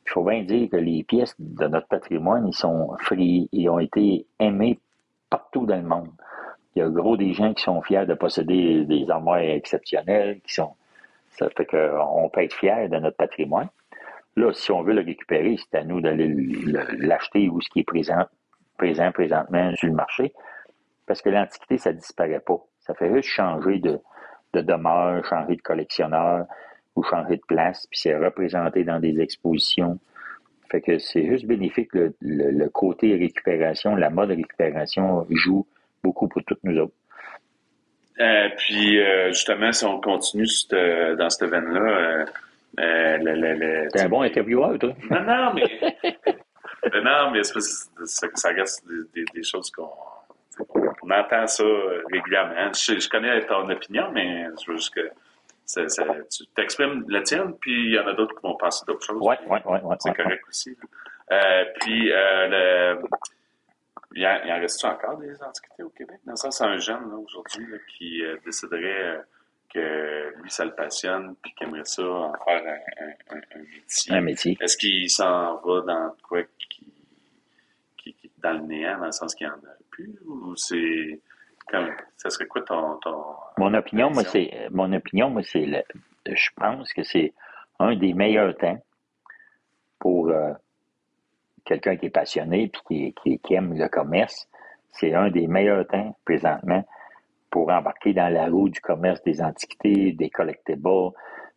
Il faut bien dire que les pièces de notre patrimoine, ils sont free, ils ont été aimés partout dans le monde. Il y a gros des gens qui sont fiers de posséder des armoires exceptionnelles, qui sont. Ça fait qu'on peut être fiers de notre patrimoine. Là, si on veut le récupérer, c'est à nous d'aller le- l'acheter où ce qui est présent, présent présentement sur le marché. Parce que l'Antiquité, ça disparaît pas. Ça fait juste changer de, de demeure, changer de collectionneur ou changer de place, puis c'est représenté dans des expositions. Fait que c'est juste bénéfique. Le, le- côté récupération, la mode récupération joue beaucoup pour toutes nous autres. Euh, puis euh, justement, si on continue cette- dans cette veine-là, euh, euh, le, le, le- T'es un bon intervieweur, toi. Non, non, mais. mais non, mais ça, ça reste des, des- des choses qu'on. On entend ça régulièrement. Je, je connais ton opinion, mais je veux juste que ça- ça- tu t'exprimes la tienne, puis il y en a d'autres qui vont penser d'autres choses. Ouais, ouais, ouais, ouais. C'est ouais, correct aussi. Euh, puis, euh, le, il, en, il en reste-tu encore des antiquités au Québec? Dans le sens, c'est un jeune là, aujourd'hui là, qui euh, déciderait euh, que lui, ça le passionne, puis qu'il aimerait ça en faire un, un- métier. Un métier. Est-ce qu'il s'en va dans quoi qui, qui, dans le néant, dans le sens qu'il n'y en a plus, ou c'est comme ça serait quoi ton, ton Mon opinion, moi, c'est mon opinion, moi, c'est le- je pense que c'est un des meilleurs temps pour euh, quelqu'un qui est passionné puis qui, qui, qui aime le commerce. C'est un des meilleurs temps présentement pour embarquer dans la roue du commerce des antiquités, des collectibles,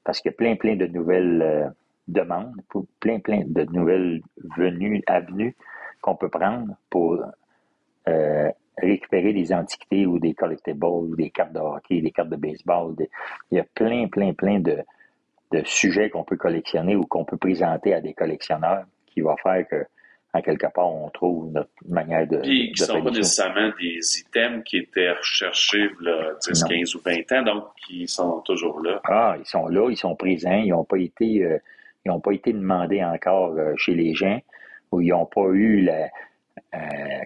parce qu'il y a plein, plein de nouvelles euh, demandes, plein, plein de nouvelles venues, avenues qu'on peut prendre pour euh, récupérer des antiquités ou des collectibles ou des cartes de hockey, des cartes de baseball. Il y a plein, plein, plein de, de sujets qu'on peut collectionner ou qu'on peut présenter à des collectionneurs qui va faire que, en quelque part, on trouve notre manière de, Puis qui de sont pas nécessairement des items qui étaient recherchés là, 10, Non. 15 ou 20 ans, donc qui sont toujours là. Ah, ils sont là, ils sont présents, ils n'ont pas été, euh, ils ont pas été demandés encore euh, chez les gens, ou ils n'ont pas eu la, euh,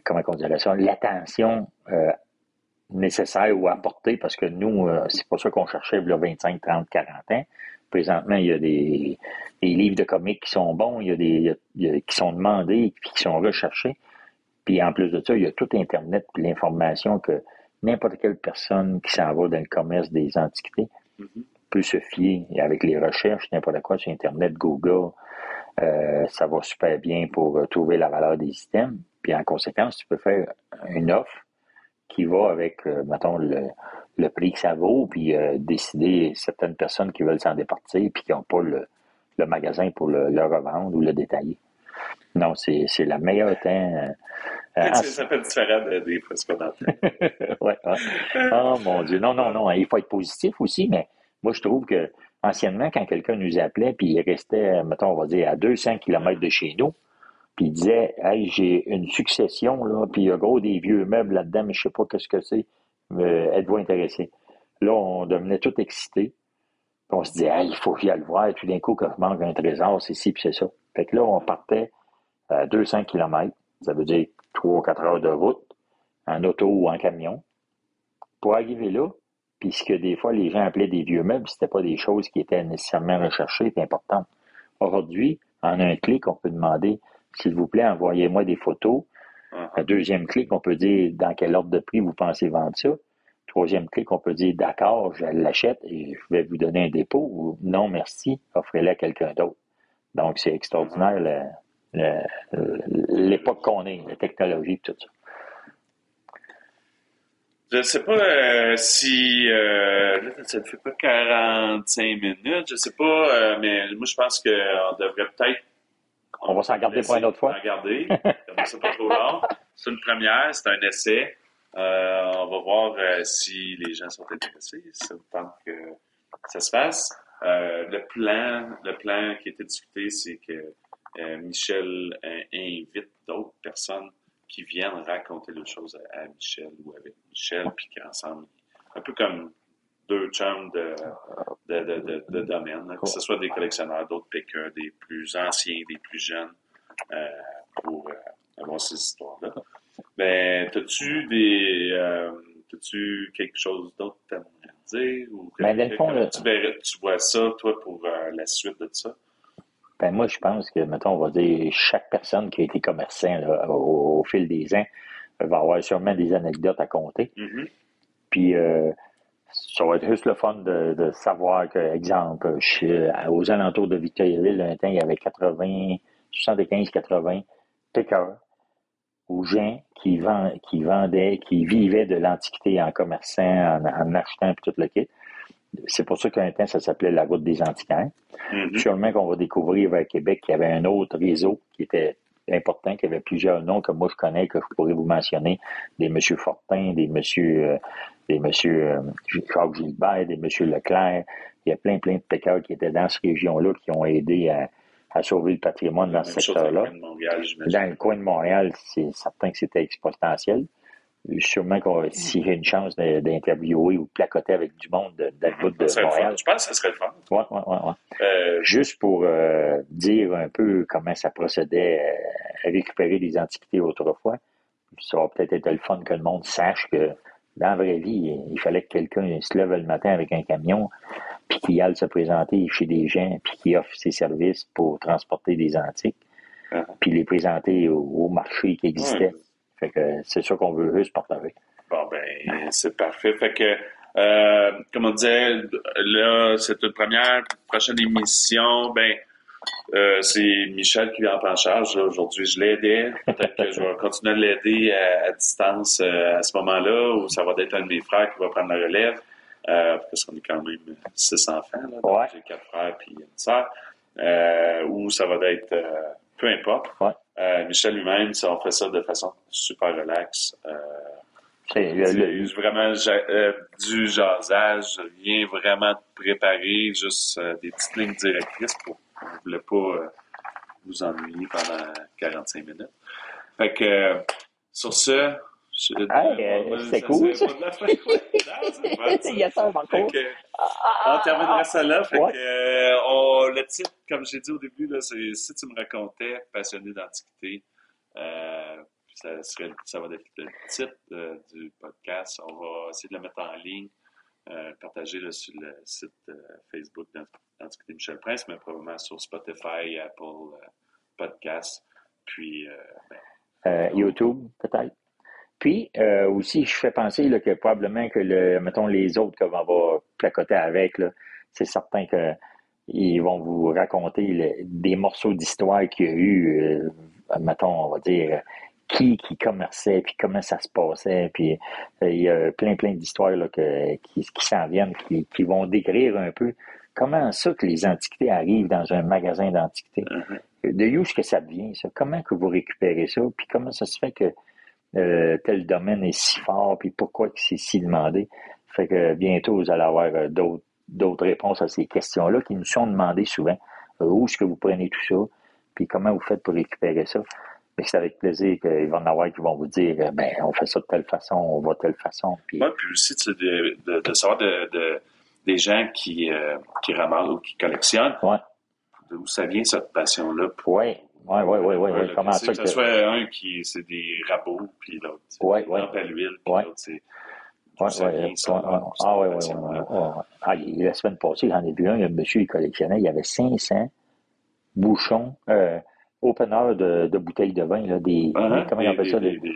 comment on dirait ça, l'attention nécessaire ou apportée, parce que nous, c'est pas ça qu'on cherchait il y a 25, 30, 40 ans. Présentement, il y a des, des livres de comics qui sont bons, il y a des il y a- qui sont demandés puis qui sont recherchés. Puis en plus de ça, il y a tout Internet puis l'information que n'importe quelle personne qui s'en va dans le commerce des antiquités Mhm. peut se fier et avec les recherches, n'importe quoi sur Internet, Google, euh, ça va super bien pour euh, trouver la valeur des items. Puis en conséquence, tu peux faire une offre qui va avec, euh, mettons, le, le prix que ça vaut, puis euh, décider certaines personnes qui veulent s'en départir, puis qui n'ont pas le, le magasin pour le, le revendre ou le détailler. Non, c'est c'est la meilleure temps. euh, ça fait différent des fresques ouais, Oh mon Dieu. Non, non, non. Il faut être positif aussi, mais moi, je trouve que anciennement, quand quelqu'un nous appelait, puis il restait, mettons, on va dire, à 200 km de chez nous, puis il disait, hey, j'ai une succession, là, puis il y a gros des vieux meubles là-dedans, mais je sais pas qu'est-ce que c'est. Êtes-vous intéressé? Là, on devenait tout excité. on se disait, il faut y aller le voir. Et tout d'un coup, quand manque un trésor, c'est ci, puis c'est ça. Fait que là, on partait à 200 km. Ça veut dire 3 ou 4 heures de route, en auto ou en camion. Pour arriver là, puisque des fois, les gens appelaient des vieux meubles, c'était pas des choses qui étaient nécessairement recherchées et importantes. Aujourd'hui, en un clic, on peut demander, s'il vous plaît, envoyez-moi des photos. Un deuxième clic, on peut dire dans quel ordre de prix vous pensez vendre ça. Troisième clic, on peut dire d'accord, je l'achète et je vais vous donner un dépôt ou non, merci, offrez-le à quelqu'un d'autre. Donc, c'est extraordinaire l'époque qu'on est, la technologie, tout ça. Je ne sais pas euh, si euh, ça ne fait pas 45 minutes, je ne sais pas, euh, mais moi je pense qu'on devrait peut-être. On, va s'en garder pour une autre fois. S'en garder, c'est pas trop long. C'est une première, c'est un essai. on va voir si les gens sont intéressés, ça que ça se fasse. le plan, le plan qui a été discuté, c'est que Michel invite d'autres personnes qui viennent raconter les choses à, Michel ou avec Michel, puis qu'ensemble, un peu comme deux chums de, de, de, domaine, que ce soit des collectionneurs, d'autres pickers, des plus anciens, des plus jeunes, euh, pour euh, avoir ces histoires-là. Ben, as-tu des, euh, as-tu quelque chose d'autre à dire? Ou ben, dans le fond, tu, tu, vois ça, toi, pour la suite de ça? Ben moi, je pense que, mettons, on va dire, chaque personne qui a été commerçant au, fil des ans va avoir sûrement des anecdotes à compter. Mm-hmm. Puis, euh, ça va être juste le fun de, savoir que, exemple, aux alentours de Victoriaville, un temps, il y avait 80, 75, 80 pickers ou gens qui, qui vendaient, qui vivaient de l'Antiquité en commerçant, en, achetant, tout le kit. C'est pour ça qu'un temps, ça s'appelait la route des antiquaires. Mm-hmm. Sûrement qu'on va découvrir vers Québec qu'il y avait un autre réseau qui était important, qui avait plusieurs noms que moi je connais, que je pourrais vous mentionner, des Monsieur Fortin, des Monsieur, euh, des Monsieur euh, Jacques Gilbert, des Monsieur Leclerc. Il y a plein, plein de péceurs qui étaient dans cette région-là qui ont aidé à, sauver le patrimoine dans ce secteur-là. Dans le coin de Montréal, c'est certain que c'était exponentiel sûrement qu'on, si j'ai une chance d'interviewer ou de placoter avec du monde de, de, de Montréal. Je pense que ce serait le fun. Ouais, ouais, ouais, euh, Juste pour euh, dire un peu comment ça procédait euh, à récupérer des antiquités autrefois, ça va peut-être être le fun que le monde sache que dans la vraie vie, il fallait que quelqu'un se lève le matin avec un camion, puis qu'il aille se présenter chez des gens, puis qu'il offre ses services pour transporter des antiques, uh-huh. puis les présenter au, marché qui existait c'est sûr qu'on veut juste partager. Bon, ben, c'est parfait. Fait que, euh, comme on disait, là, c'est une première, prochaine émission, ben, euh, c'est Michel qui vient en charge. Aujourd'hui, je l'aidais. Peut-être que je vais continuer à l'aider à, distance euh, à ce moment-là, ou ça va être un de mes frères qui va prendre la relève. parce qu'on est quand même six enfants. Là, J'ai quatre frères et une sœur. ou ça va être peu importe. Euh, Michel lui-même, on fait ça de façon super relaxe. Euh, c'est vraiment euh, du jasage, rien vraiment préparé, juste des petites lignes directrices pour ne voulez pas vous ennuyer pendant 45 minutes. Fait que sur ce, c'est cool. Ça. Il y a ça encore. on terminera ça là. Fait que, euh, le titre, comme j'ai dit au début, c'est Si tu me racontais, passionné d'antiquité. Euh, ça, ça va être le titre euh, du podcast. On va essayer de le mettre en ligne, partager le, sur le site Facebook d'Antiquité Michel Prince, mais probablement sur Spotify, Apple Podcast, puis ben, YouTube, peut-être. Puis euh, aussi, je fais penser là, que probablement que le, mettons, les autres qu'on va placoter avec, c'est certain qu'ils vont vous raconter des morceaux d'histoire qu'il y a eu, euh, mettons, on va dire, qui qui commerçait, puis comment ça se passait, puis euh, il y a plein, plein d'histoires qui, qui s'en viennent, qui, qui, vont décrire un peu comment ça que les antiquités arrivent dans un magasin d'antiquités. Mm-hmm. De où est-ce que ça devient, ça? Comment que vous récupérez ça? Puis comment ça se fait que euh, tel domaine est si fort, puis pourquoi c'est si demandé? Fait que bientôt, vous allez avoir euh, d'autres, d'autres réponses à ces questions-là qui nous sont demandées souvent. Où est-ce que vous prenez tout ça? Puis comment vous faites pour récupérer ça? Mais c'est avec plaisir qu'il va en avoir qui vont vous dire ben on fait ça de telle façon, on va de telle façon. Puis, ouais, puis aussi de, de, de, savoir de, de, des gens qui, qui ramassent ou qui collectionnent. Ouais. D'où ça vient cette passion-là? Oui, oui, oui, oui, oui. Ouais, Comment ça que ce soit un qui c'est des rabots, puis l'autre c'est ouais, ouais. à l'huile, puis l'autre c'est Ouais, ouais, ah oui, oui, oui. La semaine passée, j'en ai vu un, il y a un monsieur qui collectionnait, il y avait 500 bouchons, euh, openers de, de, bouteilles de vin, là, des, -huh. comment on appelle ça, des, des,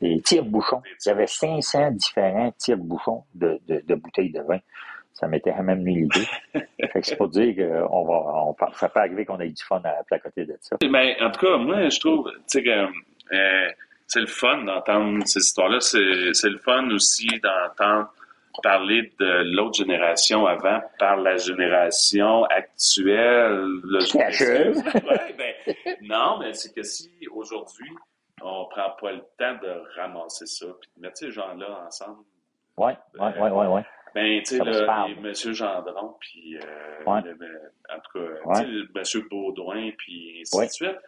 des tire-bouchons. Il y avait 500 différents tire-bouchons de, de, de, bouteilles de vin. Ça m'était même mis l'idée. fait que c'est pour dire qu'on va, on, ça peut arriver qu'on ait du fun à, côté de ça. Mais en tout cas, moi, je trouve, tu sais, que, euh, c'est le fun d'entendre ces histoires-là. C'est le fun aussi d'entendre parler de l'autre génération avant par la génération actuelle. ben, non, mais c'est que si aujourd'hui, on prend pas le temps de ramasser ça, puis de mettre ces gens-là ensemble. Oui, oui, oui, oui, oui. Ben, tu sais, M. Gendron, puis, euh, ouais. le, en tout cas, ouais. M. Baudouin, puis ainsi de suite.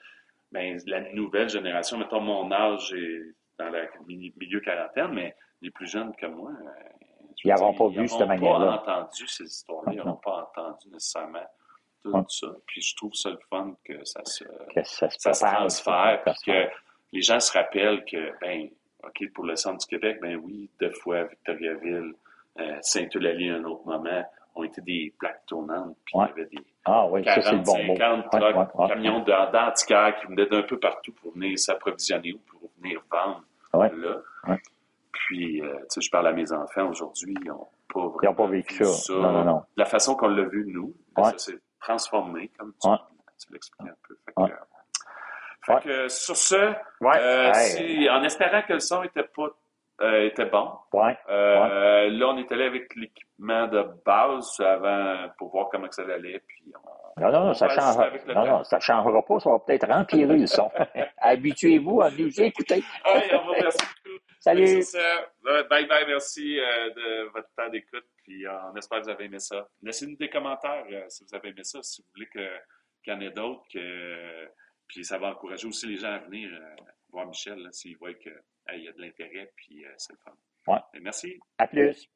Ben, la nouvelle génération, mettons, mon âge est dans le milieu quarantaine, mais les plus jeunes que moi, euh, ils n'auront pas vu cette manière-là. Ils n'ont pas entendu ces histoires-là, ils n'auront pas entendu nécessairement tout ouais. ça. Puis je trouve ça le fun que ça se, que ça se, ça se transfère, puis que les gens se rappellent que, ben, OK, pour le centre du Québec, ben oui, deux fois Victoriaville, euh, Saint-Eulalie à un autre moment, ont été des plaques tournantes, puis ouais. il y avait des ah, oui, 40, ça, bon 50 trucks, ouais, ouais, camions d'antiquaires qui venaient d'un peu partout pour venir s'approvisionner ou pour venir vendre là. Puis, euh, tu sais, je parle à mes enfants aujourd'hui, ils n'ont pas vraiment Ils n'ont pas vécu ça. ça. Non, non, non. La façon qu'on l'a vu, nous, s'est transformé, comme tu, tu l'expliques un peu. Fait que, fait que, sur ce, euh, si, en espérant que le son était pas euh, était bon. Ouais, euh, Là, on est allé avec l'équipement de base avant pour voir comment ça allait. Puis on, non, non, non, ça changera. Non, non, ça changera pas. Ça va peut-être empirer le son. Habituez-vous à nous écouter. oui, on vous remercie beaucoup. Salut. Ça. Bye bye, merci euh, de votre temps d'écoute. Puis on espère que vous avez aimé ça. Laissez-nous des commentaires euh, si vous avez aimé ça. Si vous voulez qu'il y en ait d'autres. Que... Puis ça va encourager aussi les gens à venir euh, voir Michel s'ils voient qu'il y a de l'intérêt. Puis c'est le fun. Ouais. merci. À plus.